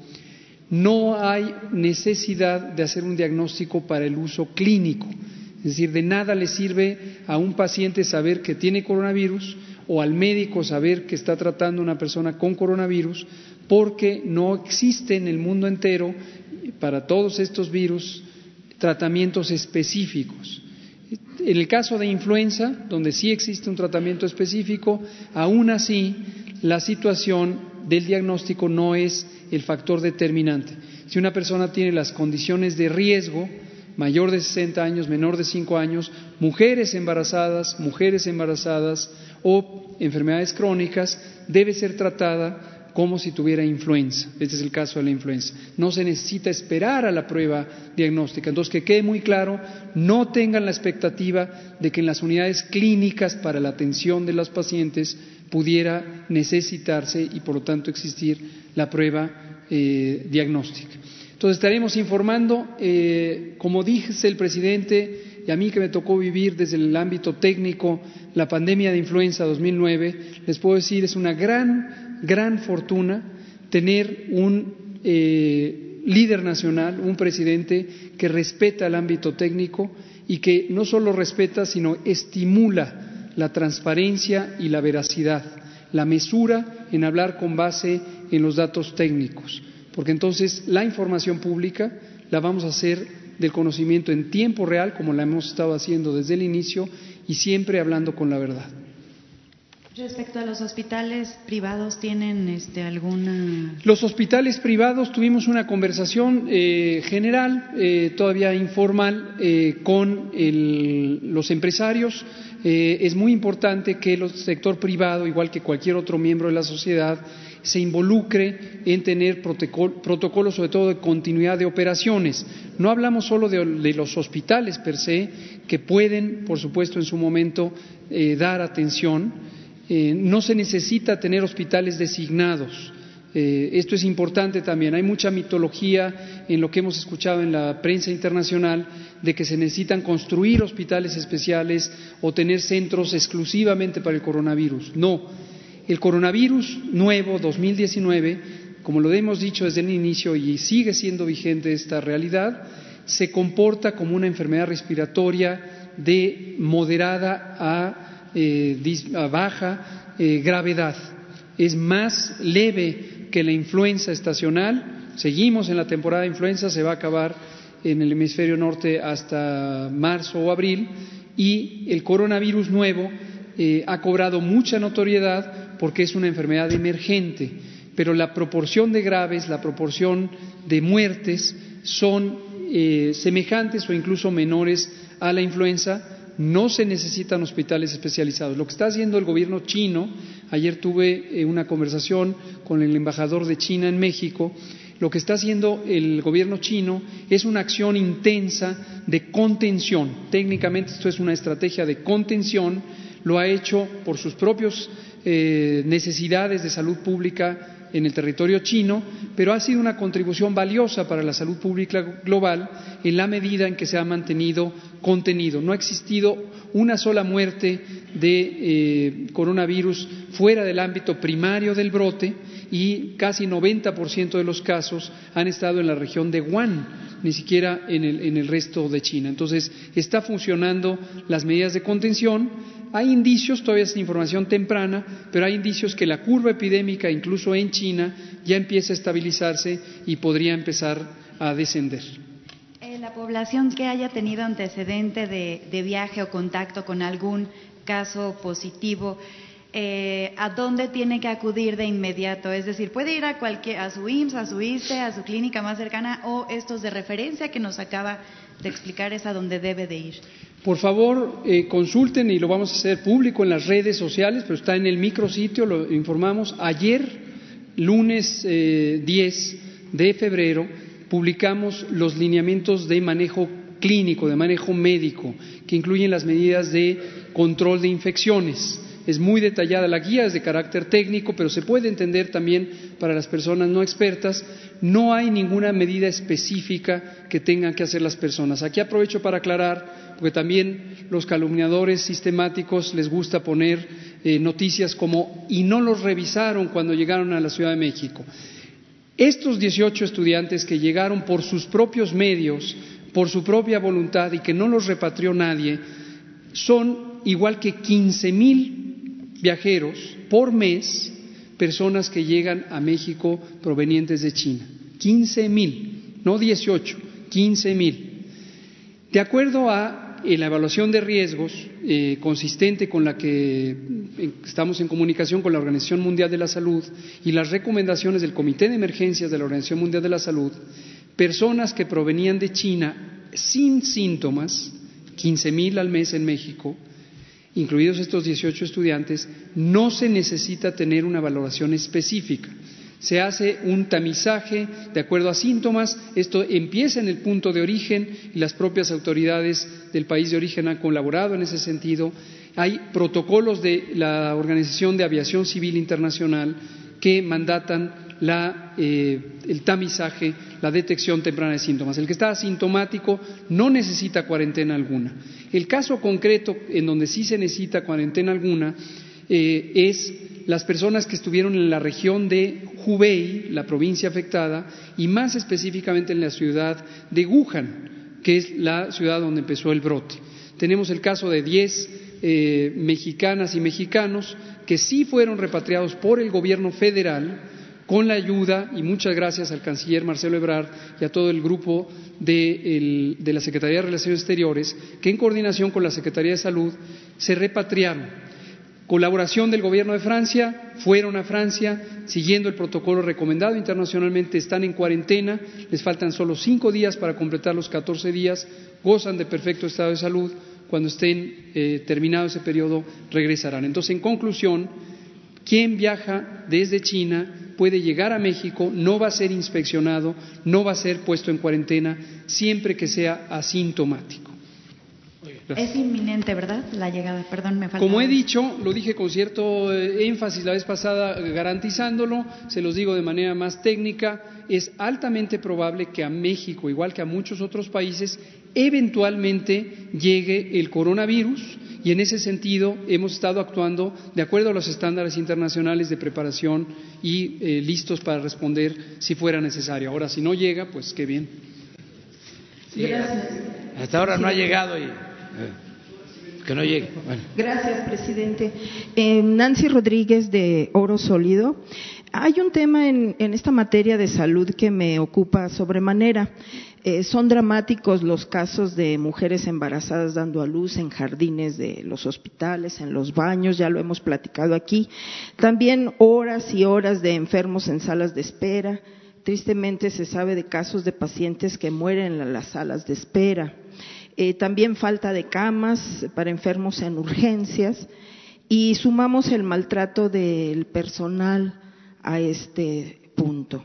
no hay necesidad de hacer un diagnóstico para el uso clínico. Es decir, de nada le sirve a un paciente saber que tiene coronavirus o al médico saber que está tratando a una persona con coronavirus, porque no existe en el mundo entero para todos estos virus tratamientos específicos. En el caso de influenza, donde sí existe un tratamiento específico, aún así la situación del diagnóstico no es el factor determinante. Si una persona tiene las condiciones de riesgo, mayor de 60 años, menor de 5 años, mujeres embarazadas, mujeres embarazadas o enfermedades crónicas, debe ser tratada como si tuviera influenza. Este es el caso de la influenza. No se necesita esperar a la prueba diagnóstica. Entonces, que quede muy claro, no tengan la expectativa de que en las unidades clínicas para la atención de los pacientes pudiera necesitarse y, por lo tanto, existir la prueba eh, diagnóstica. Entonces, estaremos informando, eh, como dice el presidente, y a mí que me tocó vivir desde el ámbito técnico la pandemia de influenza 2009, les puedo decir, es una gran gran fortuna tener un eh, líder nacional, un presidente que respeta el ámbito técnico y que no solo respeta, sino estimula la transparencia y la veracidad, la mesura en hablar con base en los datos técnicos, porque entonces la información pública la vamos a hacer del conocimiento en tiempo real, como la hemos estado haciendo desde el inicio, y siempre hablando con la verdad. Respecto a los hospitales privados, ¿tienen este, alguna...? Los hospitales privados tuvimos una conversación eh, general, eh, todavía informal, eh, con los empresarios. es muy importante que el sector privado, igual que cualquier otro miembro de la sociedad, se involucre en tener protocolos, sobre todo de continuidad de operaciones. No hablamos solo de, de los hospitales per se, que pueden, por supuesto, en su momento dar atención, eh, no se necesita tener hospitales designados. Eh, esto es importante también. Hay mucha mitología en lo que hemos escuchado en la prensa internacional de que se necesitan construir hospitales especiales o tener centros exclusivamente para el coronavirus. No. El coronavirus nuevo 2019, como lo hemos dicho desde el inicio y sigue siendo vigente esta realidad, se comporta como una enfermedad respiratoria de moderada a eh, baja eh, gravedad. Es más leve que la influenza estacional. Seguimos en la temporada de influenza, se va a acabar en el hemisferio norte hasta marzo o abril y el coronavirus nuevo eh, ha cobrado mucha notoriedad porque es una enfermedad emergente, pero la proporción de graves, la proporción de muertes son semejantes o incluso menores a la influenza no se necesitan hospitales especializados. Lo que está haciendo el gobierno chino, ayer tuve eh, una conversación con el embajador de China en México, lo que está haciendo el gobierno chino es una acción intensa de contención. Técnicamente esto es una estrategia de contención, lo ha hecho por sus propias eh, necesidades de salud pública en el territorio chino, pero ha sido una contribución valiosa para la salud pública global en la medida en que se ha mantenido contenido. No ha existido una sola muerte de eh, coronavirus fuera del ámbito primario del brote y casi 90% de los casos han estado en la región de Wuhan, ni siquiera en el, en el resto de China. Entonces, está funcionando las medidas de contención hay indicios, todavía es información temprana, pero hay indicios que la curva epidémica, incluso en China, ya empieza a estabilizarse y podría empezar a descender. Eh, la población que haya tenido antecedente de viaje o contacto con algún caso positivo, eh, a dónde tiene que acudir de inmediato. Es decir, puede ir a, cualquier, a su IMSS, a su ISTE, a su clínica más cercana o estos de referencia que nos acaba de explicar a debe de ir. Por favor, eh, consulten y lo vamos a hacer público en las redes sociales, pero está en el micrositio, lo informamos. Ayer, lunes 10 eh, de febrero, publicamos los lineamientos de manejo clínico, de manejo médico, que incluyen las medidas de control de infecciones es muy detallada la guía, es de carácter técnico, pero se puede entender también para las personas no expertas. No hay ninguna medida específica que tengan que hacer las personas. Aquí aprovecho para aclarar, porque también los calumniadores sistemáticos les gusta poner eh, noticias como y no los revisaron cuando llegaron a la Ciudad de México. Estos 18 estudiantes que llegaron por sus propios medios, por su propia voluntad y que no los repatrió nadie, son igual que 15 mil viajeros por mes, personas que llegan a México provenientes de China. 15 mil, no 18, 15 mil. De acuerdo a la evaluación de riesgos eh, consistente con la que eh, estamos en comunicación con la Organización Mundial de la Salud y las recomendaciones del Comité de Emergencias de la Organización Mundial de la Salud, personas que provenían de China sin síntomas, 15 mil al mes en México, incluidos estos 18 estudiantes, no se necesita tener una valoración específica. Se hace un tamizaje de acuerdo a síntomas, esto empieza en el punto de origen y las propias autoridades del país de origen han colaborado en ese sentido. Hay protocolos de la Organización de Aviación Civil Internacional que mandatan eh, el tamizaje, la detección temprana de síntomas. El que está asintomático no necesita cuarentena alguna. El caso concreto en donde sí se necesita cuarentena alguna eh, es las personas que estuvieron en la región de Hubei, la provincia afectada, y más específicamente en la ciudad de Wuhan, que es la ciudad donde empezó el brote. Tenemos el caso de 10 eh, mexicanas y mexicanos que sí fueron repatriados por el gobierno federal con la ayuda, y muchas gracias al canciller Marcelo Ebrard y a todo el grupo de, la Secretaría de Relaciones Exteriores, que en coordinación con la Secretaría de Salud se repatriaron. Colaboración del Gobierno de Francia, fueron a Francia siguiendo el protocolo recomendado internacionalmente, están en cuarentena, les faltan solo cinco días para completar los catorce días, gozan de perfecto estado de salud, cuando estén eh, terminado ese periodo regresarán. Entonces, en conclusión, quien viaja desde China puede llegar a México, no va a ser inspeccionado, no va a ser puesto en cuarentena, siempre que sea asintomático. Es inminente, ¿verdad? La llegada, perdón, me falta. Como he dicho, lo dije con cierto eh, énfasis la vez pasada, garantizándolo, se los digo de manera más técnica, es altamente probable que a México, igual que a muchos otros países, eventualmente llegue el coronavirus y en ese sentido hemos estado actuando de acuerdo a los estándares internacionales de preparación y eh, listos para responder si fuera necesario. Ahora, si no llega, pues qué bien. Gracias. Hasta ahora no ha llegado y. Eh, que no llegue. Gracias, presidente. Eh, Nancy Rodríguez de Oro Sólido. Hay un tema en, en esta materia de salud que me ocupa sobremanera. Eh, son dramáticos los casos de mujeres embarazadas dando a luz en jardines de los hospitales, en los baños, ya lo hemos platicado aquí. También horas y horas de enfermos en salas de espera. Tristemente se sabe de casos de pacientes que mueren en las salas de espera. Eh, también falta de camas para enfermos en urgencias. Y sumamos el maltrato del personal a este punto.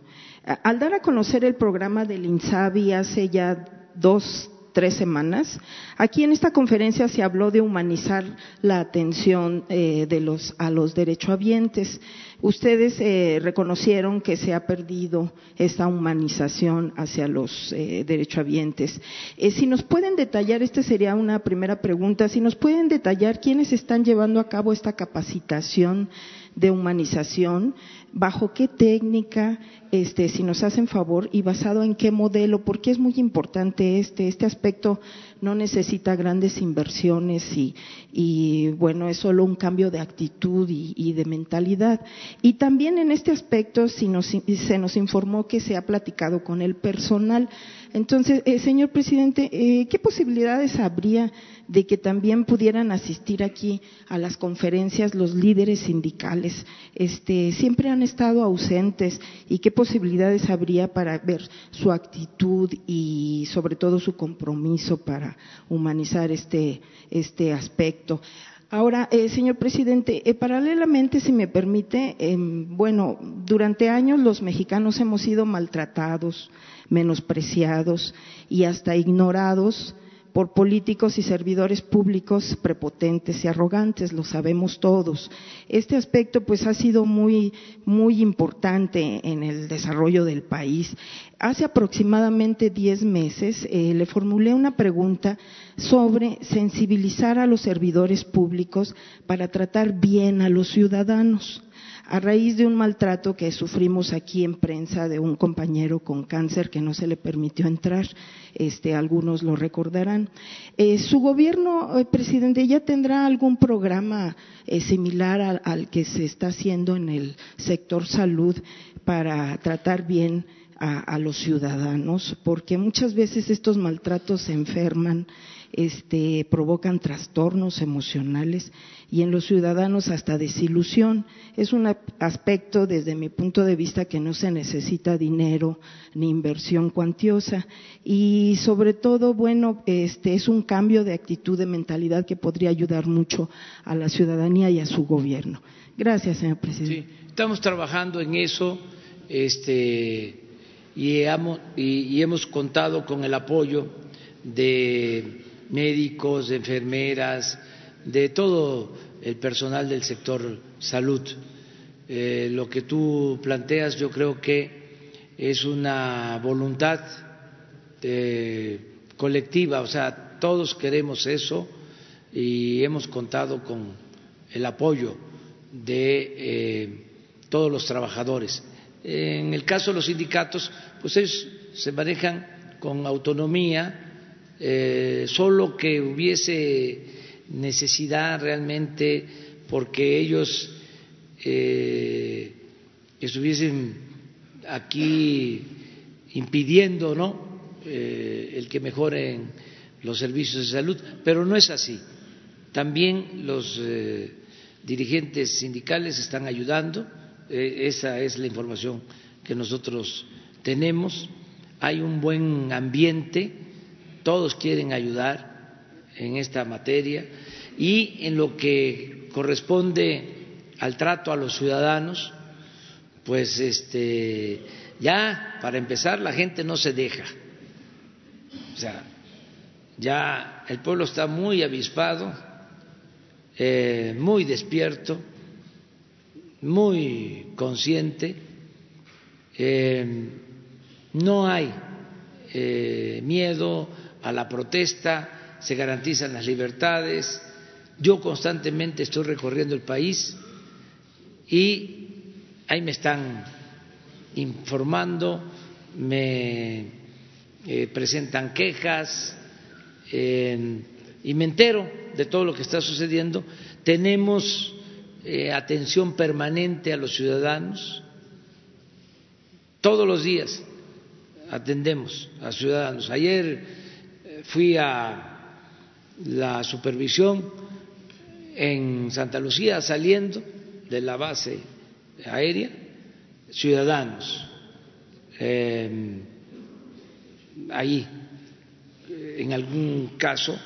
Al dar a conocer el programa del INSABI hace ya dos, tres semanas, aquí en esta conferencia se habló de humanizar la atención eh, a los derechohabientes. Ustedes eh, reconocieron que se ha perdido esta humanización hacia los eh, derechohabientes. si nos pueden detallar, esta sería una primera pregunta, si nos pueden detallar quiénes están llevando a cabo esta capacitación de humanización, bajo qué técnica, este, si nos hacen favor y basado en qué modelo, porque es muy importante este, este aspecto no necesita grandes inversiones y, bueno, es solo un cambio de actitud y, de mentalidad. Y también en este aspecto si se nos informó que se ha platicado con el personal. Entonces, eh, señor presidente, eh, ¿qué posibilidades habría de que también pudieran asistir aquí a las conferencias los líderes sindicales? Este, siempre han estado ausentes y qué posibilidades habría para ver su actitud y sobre todo su compromiso para humanizar este, este aspecto. Ahora, eh, señor presidente, paralelamente, si me permite, em, bueno, durante años los mexicanos hemos sido maltratados, menospreciados y hasta ignorados por políticos y servidores públicos prepotentes y arrogantes, lo sabemos todos. Este aspecto pues ha sido muy muy importante en el desarrollo del país. Hace aproximadamente diez meses eh, le formulé una pregunta sobre sensibilizar a los servidores públicos para tratar bien a los ciudadanos a raíz de un maltrato que sufrimos aquí en prensa de un compañero con cáncer que no se le permitió entrar, este, algunos lo recordarán. Eh, ¿Su gobierno, eh, presidente, ya tendrá algún programa eh, similar al, que se está haciendo en el sector salud para tratar bien a los ciudadanos? Porque muchas veces estos maltratos se enferman este, provocan trastornos emocionales y en los ciudadanos hasta desilusión. Es un aspecto, desde mi punto de vista, que no se necesita dinero ni inversión cuantiosa y, sobre todo, bueno, este, es un cambio de actitud, de mentalidad que podría ayudar mucho a la ciudadanía y a su gobierno. Gracias, señor presidente. Sí, estamos trabajando en eso este, y, y hemos contado con el apoyo de médicos, de enfermeras, de todo el personal del sector salud. Eh, lo que tú planteas yo creo que es una voluntad eh, colectiva, o sea, todos queremos eso y hemos contado con el apoyo de eh, todos los trabajadores. En el caso de los sindicatos, pues ellos se manejan con autonomía, solo que hubiese necesidad realmente porque ellos eh, estuviesen aquí impidiendo ¿no? Eh, el que mejoren los servicios de salud, pero no es así. También los dirigentes sindicales están ayudando, esa es la información que nosotros tenemos. Hay un buen ambiente todos quieren ayudar en esta materia y en lo que corresponde al trato a los ciudadanos, pues este ya para empezar la gente no se deja. O sea, ya el pueblo está muy avispado, eh, muy despierto, muy consciente. Eh, no hay eh, miedo a la protesta, se garantizan las libertades. Yo constantemente estoy recorriendo el país y ahí me están informando, me eh, presentan quejas y me entero de todo lo que está sucediendo. Tenemos eh, atención permanente a los ciudadanos todos los días atendemos a ciudadanos. Ayer fui a la supervisión en Santa Lucía saliendo de la base aérea, ciudadanos, eh, ahí en algún caso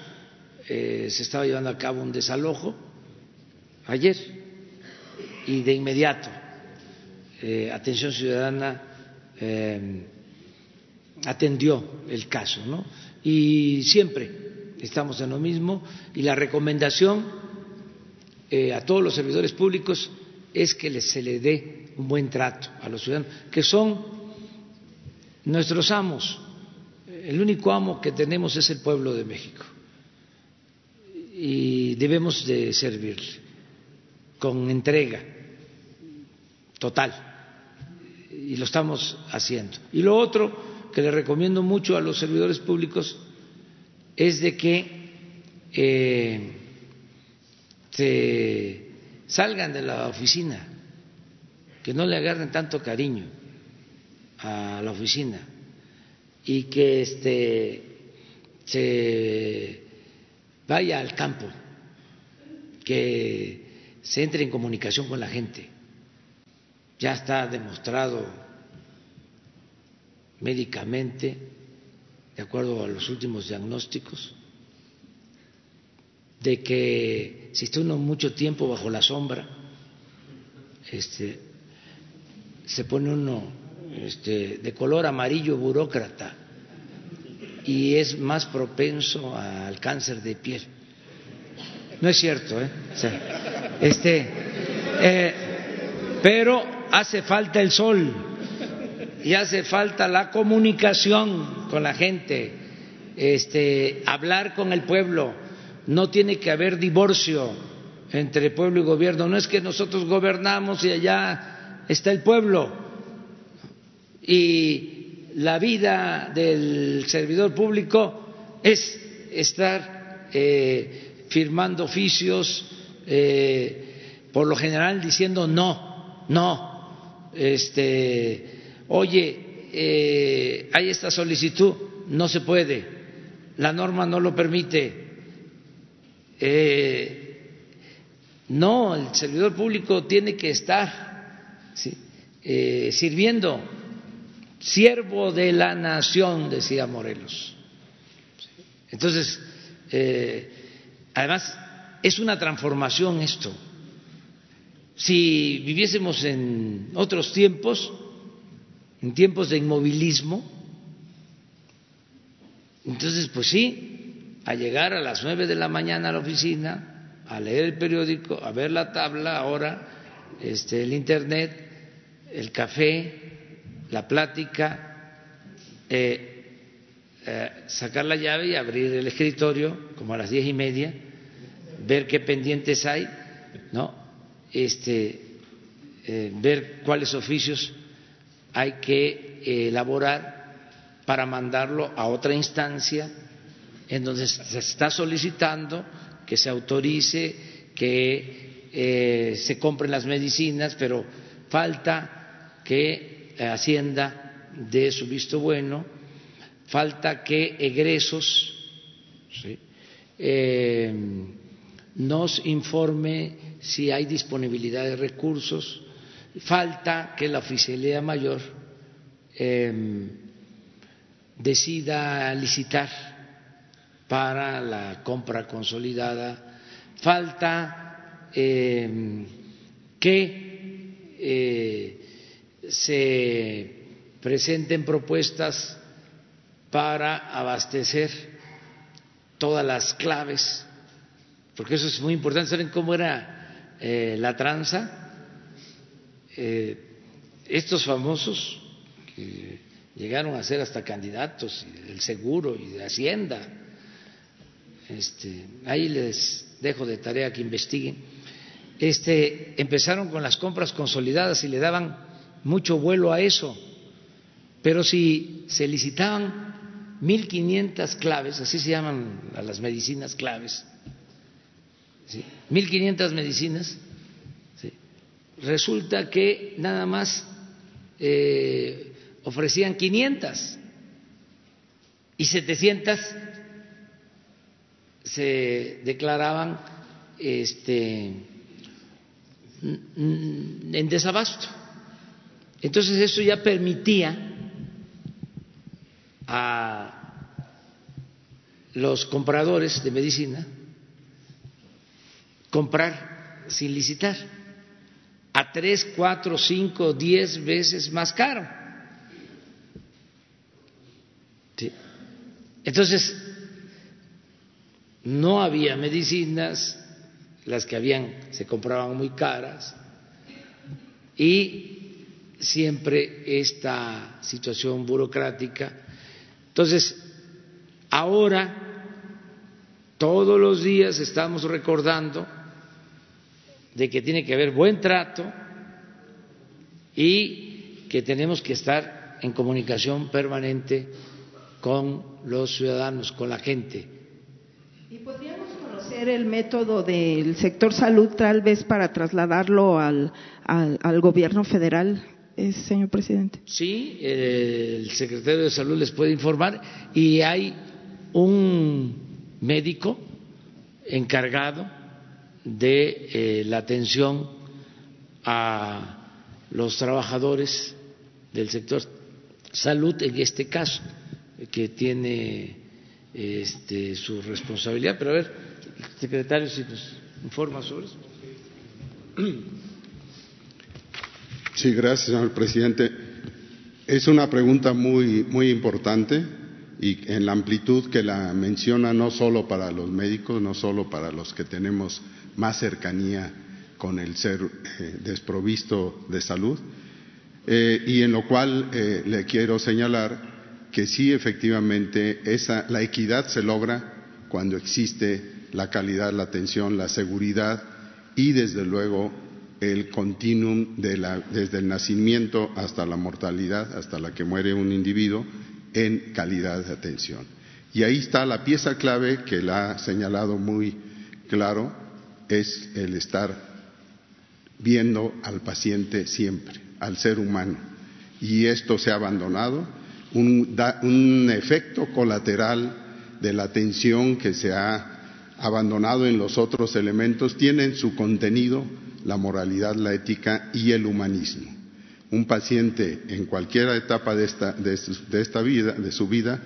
eh, se estaba llevando a cabo un desalojo ayer y de inmediato eh, Atención Ciudadana atendió el caso, ¿no? y siempre estamos en lo mismo y la recomendación eh, a todos los servidores públicos es que se le dé un buen trato a los ciudadanos, que son nuestros amos. El único amo que tenemos es el pueblo de México y debemos de servirle con entrega total y lo estamos haciendo. Y lo otro que le recomiendo mucho a los servidores públicos es de que eh, se salgan de la oficina, que no le agarren tanto cariño a la oficina y que este se vaya al campo, que se entre en comunicación con la gente. Ya está demostrado médicamente, de acuerdo a los últimos diagnósticos, de que si está uno mucho tiempo bajo la sombra, este, se pone uno este, de color amarillo burócrata y es más propenso al cáncer de piel. No es cierto, ¿eh? este, eh, pero hace falta el sol y hace falta la comunicación con la gente, este, hablar con el pueblo. No tiene que haber divorcio entre pueblo y gobierno. No es que nosotros gobernamos y allá está el pueblo. Y la vida del servidor público es estar eh, firmando oficios, eh, por lo general diciendo no, no, este oye, eh, hay esta solicitud, no se puede, la norma no lo permite. Eh, no, el servidor público tiene que estar eh, sirviendo, siervo de la nación, decía Morelos. Entonces, además, es una transformación esto. Si viviésemos en otros tiempos, en tiempos de inmovilismo. Entonces, pues sí, a llegar a las nueve de la mañana a la oficina, a leer el periódico, a ver la tabla, ahora este, el internet, el café, la plática, eh, eh, sacar la llave y abrir el escritorio como a las diez y media, ver qué pendientes hay, no, este, eh, ver cuáles oficios hay que eh, elaborar para mandarlo a otra instancia en donde se está solicitando que se autorice que eh, se compren las medicinas, pero falta que Hacienda dé su visto bueno, falta que egresos eh, nos informe si hay disponibilidad de recursos falta que la oficialía mayor em, decida licitar para la compra consolidada, falta em, que eh, se presenten propuestas para abastecer todas las claves, porque eso es muy importante. ¿Saben cómo era eh, la tranza? Eh, estos famosos que llegaron a ser hasta candidatos del seguro y de Hacienda, este, ahí les dejo de tarea que investiguen, este, empezaron con las compras consolidadas y le daban mucho vuelo a eso, pero si se licitaban 1.500 claves, así se llaman a las medicinas claves, ¿sí? 1.500 medicinas, resulta que nada más eh, ofrecían 500 y 700 se declaraban este, en desabasto. Entonces eso ya permitía a los compradores de medicina comprar sin licitar a tres, cuatro, cinco, diez veces más caro. Entonces, no había medicinas, las que habían se compraban muy caras y siempre esta situación burocrática. Entonces, ahora, todos los días estamos recordando de que tiene que haber buen trato y que tenemos que estar en comunicación permanente con los ciudadanos, con la gente, ¿Y podríamos conocer el método del sector salud tal vez para trasladarlo al, al, gobierno federal, eh, señor presidente? Sí, el secretario de salud les puede informar y hay un médico encargado de eh, la atención a los trabajadores del sector salud en este caso que tiene este, su responsabilidad. Pero a ver, secretario, si nos informa sobre eso. Sí, gracias, señor presidente. Es una pregunta muy, muy importante y en la amplitud que la menciona no solo para los médicos, no solo para los que tenemos más cercanía con el ser eh, desprovisto de salud, eh, y en lo cual eh, le quiero señalar que sí, efectivamente, esa, la equidad se logra cuando existe la calidad, la atención, la seguridad y, desde luego, el continuum de la, desde el nacimiento hasta la mortalidad, hasta la que muere un individuo, en calidad de atención. Y ahí está la pieza clave que la ha señalado muy claro, es el estar viendo al paciente siempre, al ser humano. Y esto se ha abandonado, un, efecto colateral de la atención que se ha abandonado en los otros elementos, tiene en su contenido la moralidad, la ética y el humanismo. Un paciente en cualquier etapa de esta, de, esta vida, de su vida,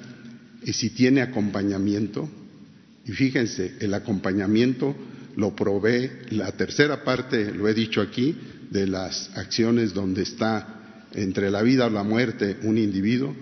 y si tiene acompañamiento, y fíjense, el acompañamiento lo provee la tercera parte, lo he dicho aquí, de las acciones donde está entre la vida o la muerte un individuo,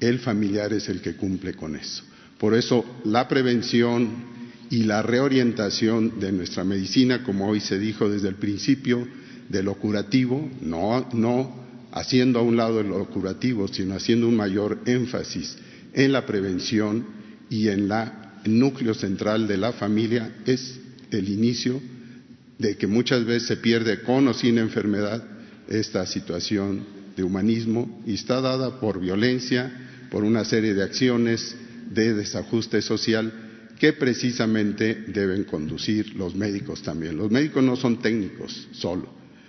el familiar es el que cumple con eso. Por eso la prevención y la reorientación de nuestra medicina, como hoy se dijo desde el principio, de lo curativo, no, no haciendo a un lado lo curativo, sino haciendo un mayor énfasis en la prevención y en la núcleo central de la familia, es el inicio de que muchas veces se pierde con o sin enfermedad esta situación de humanismo y está dada por violencia, por una serie de acciones de desajuste social que precisamente deben conducir los médicos también. Los médicos no son técnicos solo,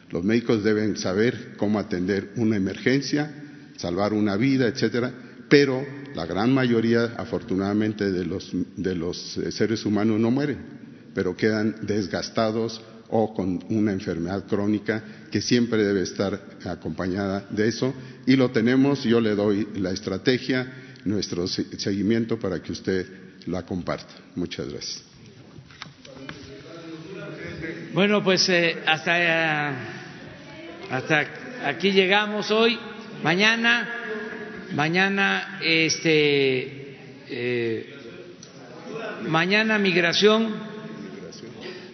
los médicos deben saber cómo atender una emergencia, salvar una vida, etcétera, pero la gran mayoría, afortunadamente, de los, de los eh, seres humanos no mueren pero quedan desgastados o con una enfermedad crónica que siempre debe estar acompañada de eso. Y lo tenemos, yo le doy la estrategia, nuestro seguimiento para que usted la comparta. Muchas gracias. Bueno, pues eh, hasta, eh, hasta aquí llegamos hoy. Mañana, mañana, este, eh, mañana migración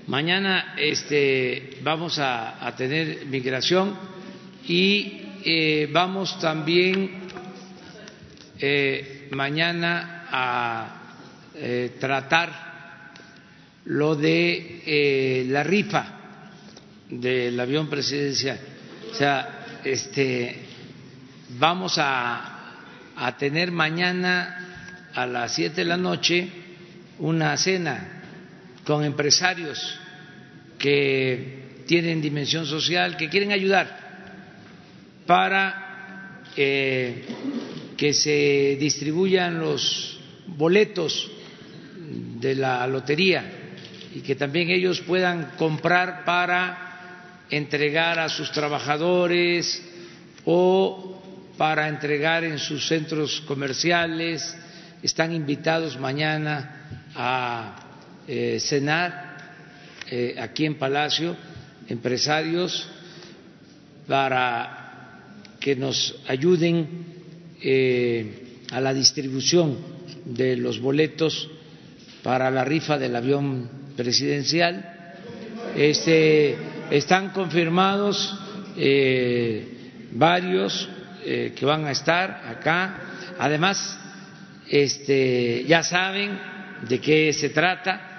Mañana este, vamos a, tener migración y eh, vamos también eh, mañana a eh, tratar lo de la rifa del avión presidencial. O sea, este, vamos a, a tener mañana a las siete de la noche una cena con empresarios que tienen dimensión social, que quieren ayudar para eh, que se distribuyan los boletos de la lotería y que también ellos puedan comprar para entregar a sus trabajadores o para entregar en sus centros comerciales. Están invitados mañana a eh, cenar eh, aquí en Palacio empresarios para que nos ayuden eh, a la distribución de los boletos para la rifa del avión presidencial. Este, están confirmados varios que van a estar acá. Además, este, ya saben de qué se trata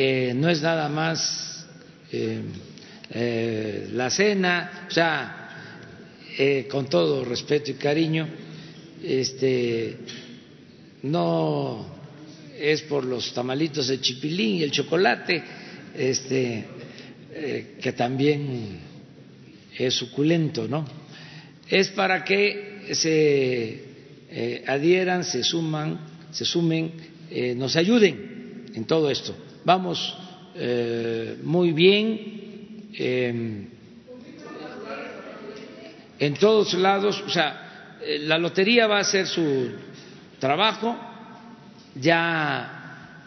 eh, no es nada más eh, eh, la cena, o sea, con todo respeto y cariño, este, no es por los tamalitos de chipilín y el chocolate, este, que también es suculento, ¿no? Es para que se adhieran, se suman, se sumen, nos ayuden en todo esto. Vamos muy bien em, en todos lados, o sea, la lotería va a hacer su trabajo, ya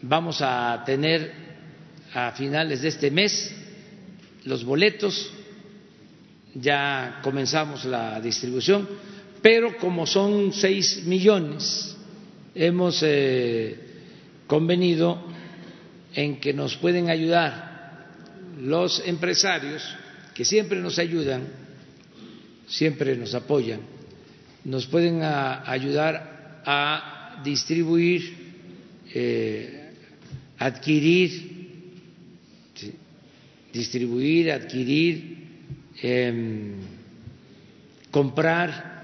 vamos a tener a finales de este mes los boletos, ya comenzamos la distribución, pero como son seis millones, hemos eh, convenido en que nos pueden ayudar los empresarios, que siempre nos ayudan, siempre nos apoyan, nos pueden ayudar a distribuir, eh, adquirir, distribuir, adquirir, em, comprar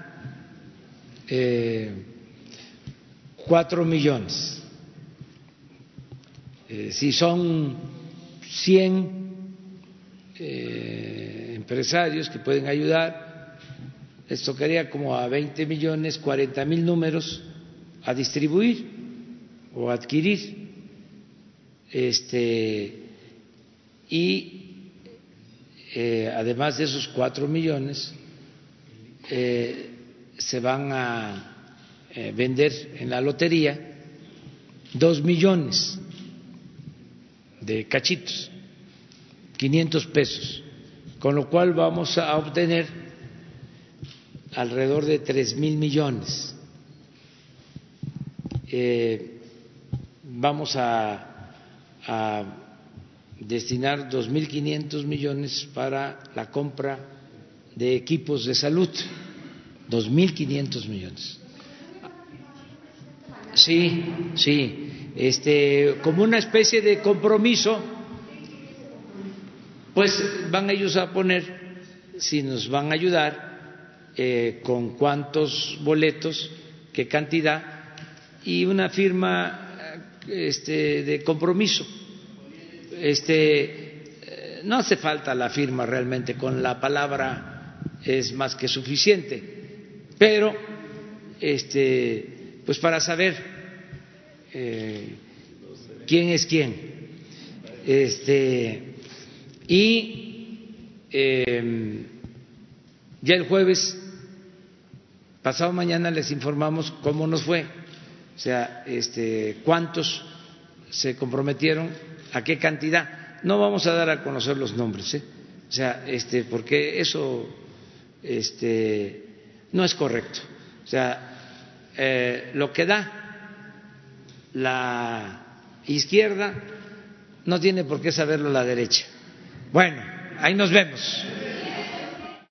eh, cuatro millones. Eh, si son 100 empresarios que pueden ayudar, les tocaría como a 20 millones, 40 mil números a distribuir o adquirir. Este, y eh, además de esos cuatro millones, eh, se van a eh, vender en la lotería dos millones de cachitos, 500 pesos, con lo cual vamos a obtener alrededor de tres mil millones eh, vamos a, a destinar 2.500 millones para la compra de equipos de salud, 2.500 millones. Sí, sí, este, como una especie de compromiso, pues van ellos a poner, si nos van a ayudar, eh, con cuántos boletos, qué cantidad, y una firma este, de compromiso. Este, eh, no hace falta la firma realmente, con la palabra es más que suficiente, pero este, pues para saber eh, quién es quién. Este, y em, ya el jueves, pasado mañana, les informamos cómo nos fue o sea, este, cuántos se comprometieron, a qué cantidad. No vamos a dar a conocer los nombres, ¿eh? o sea, este, porque eso este, no es correcto. O sea, eh, lo que da la izquierda no tiene por qué saberlo la derecha. Bueno, ahí nos vemos.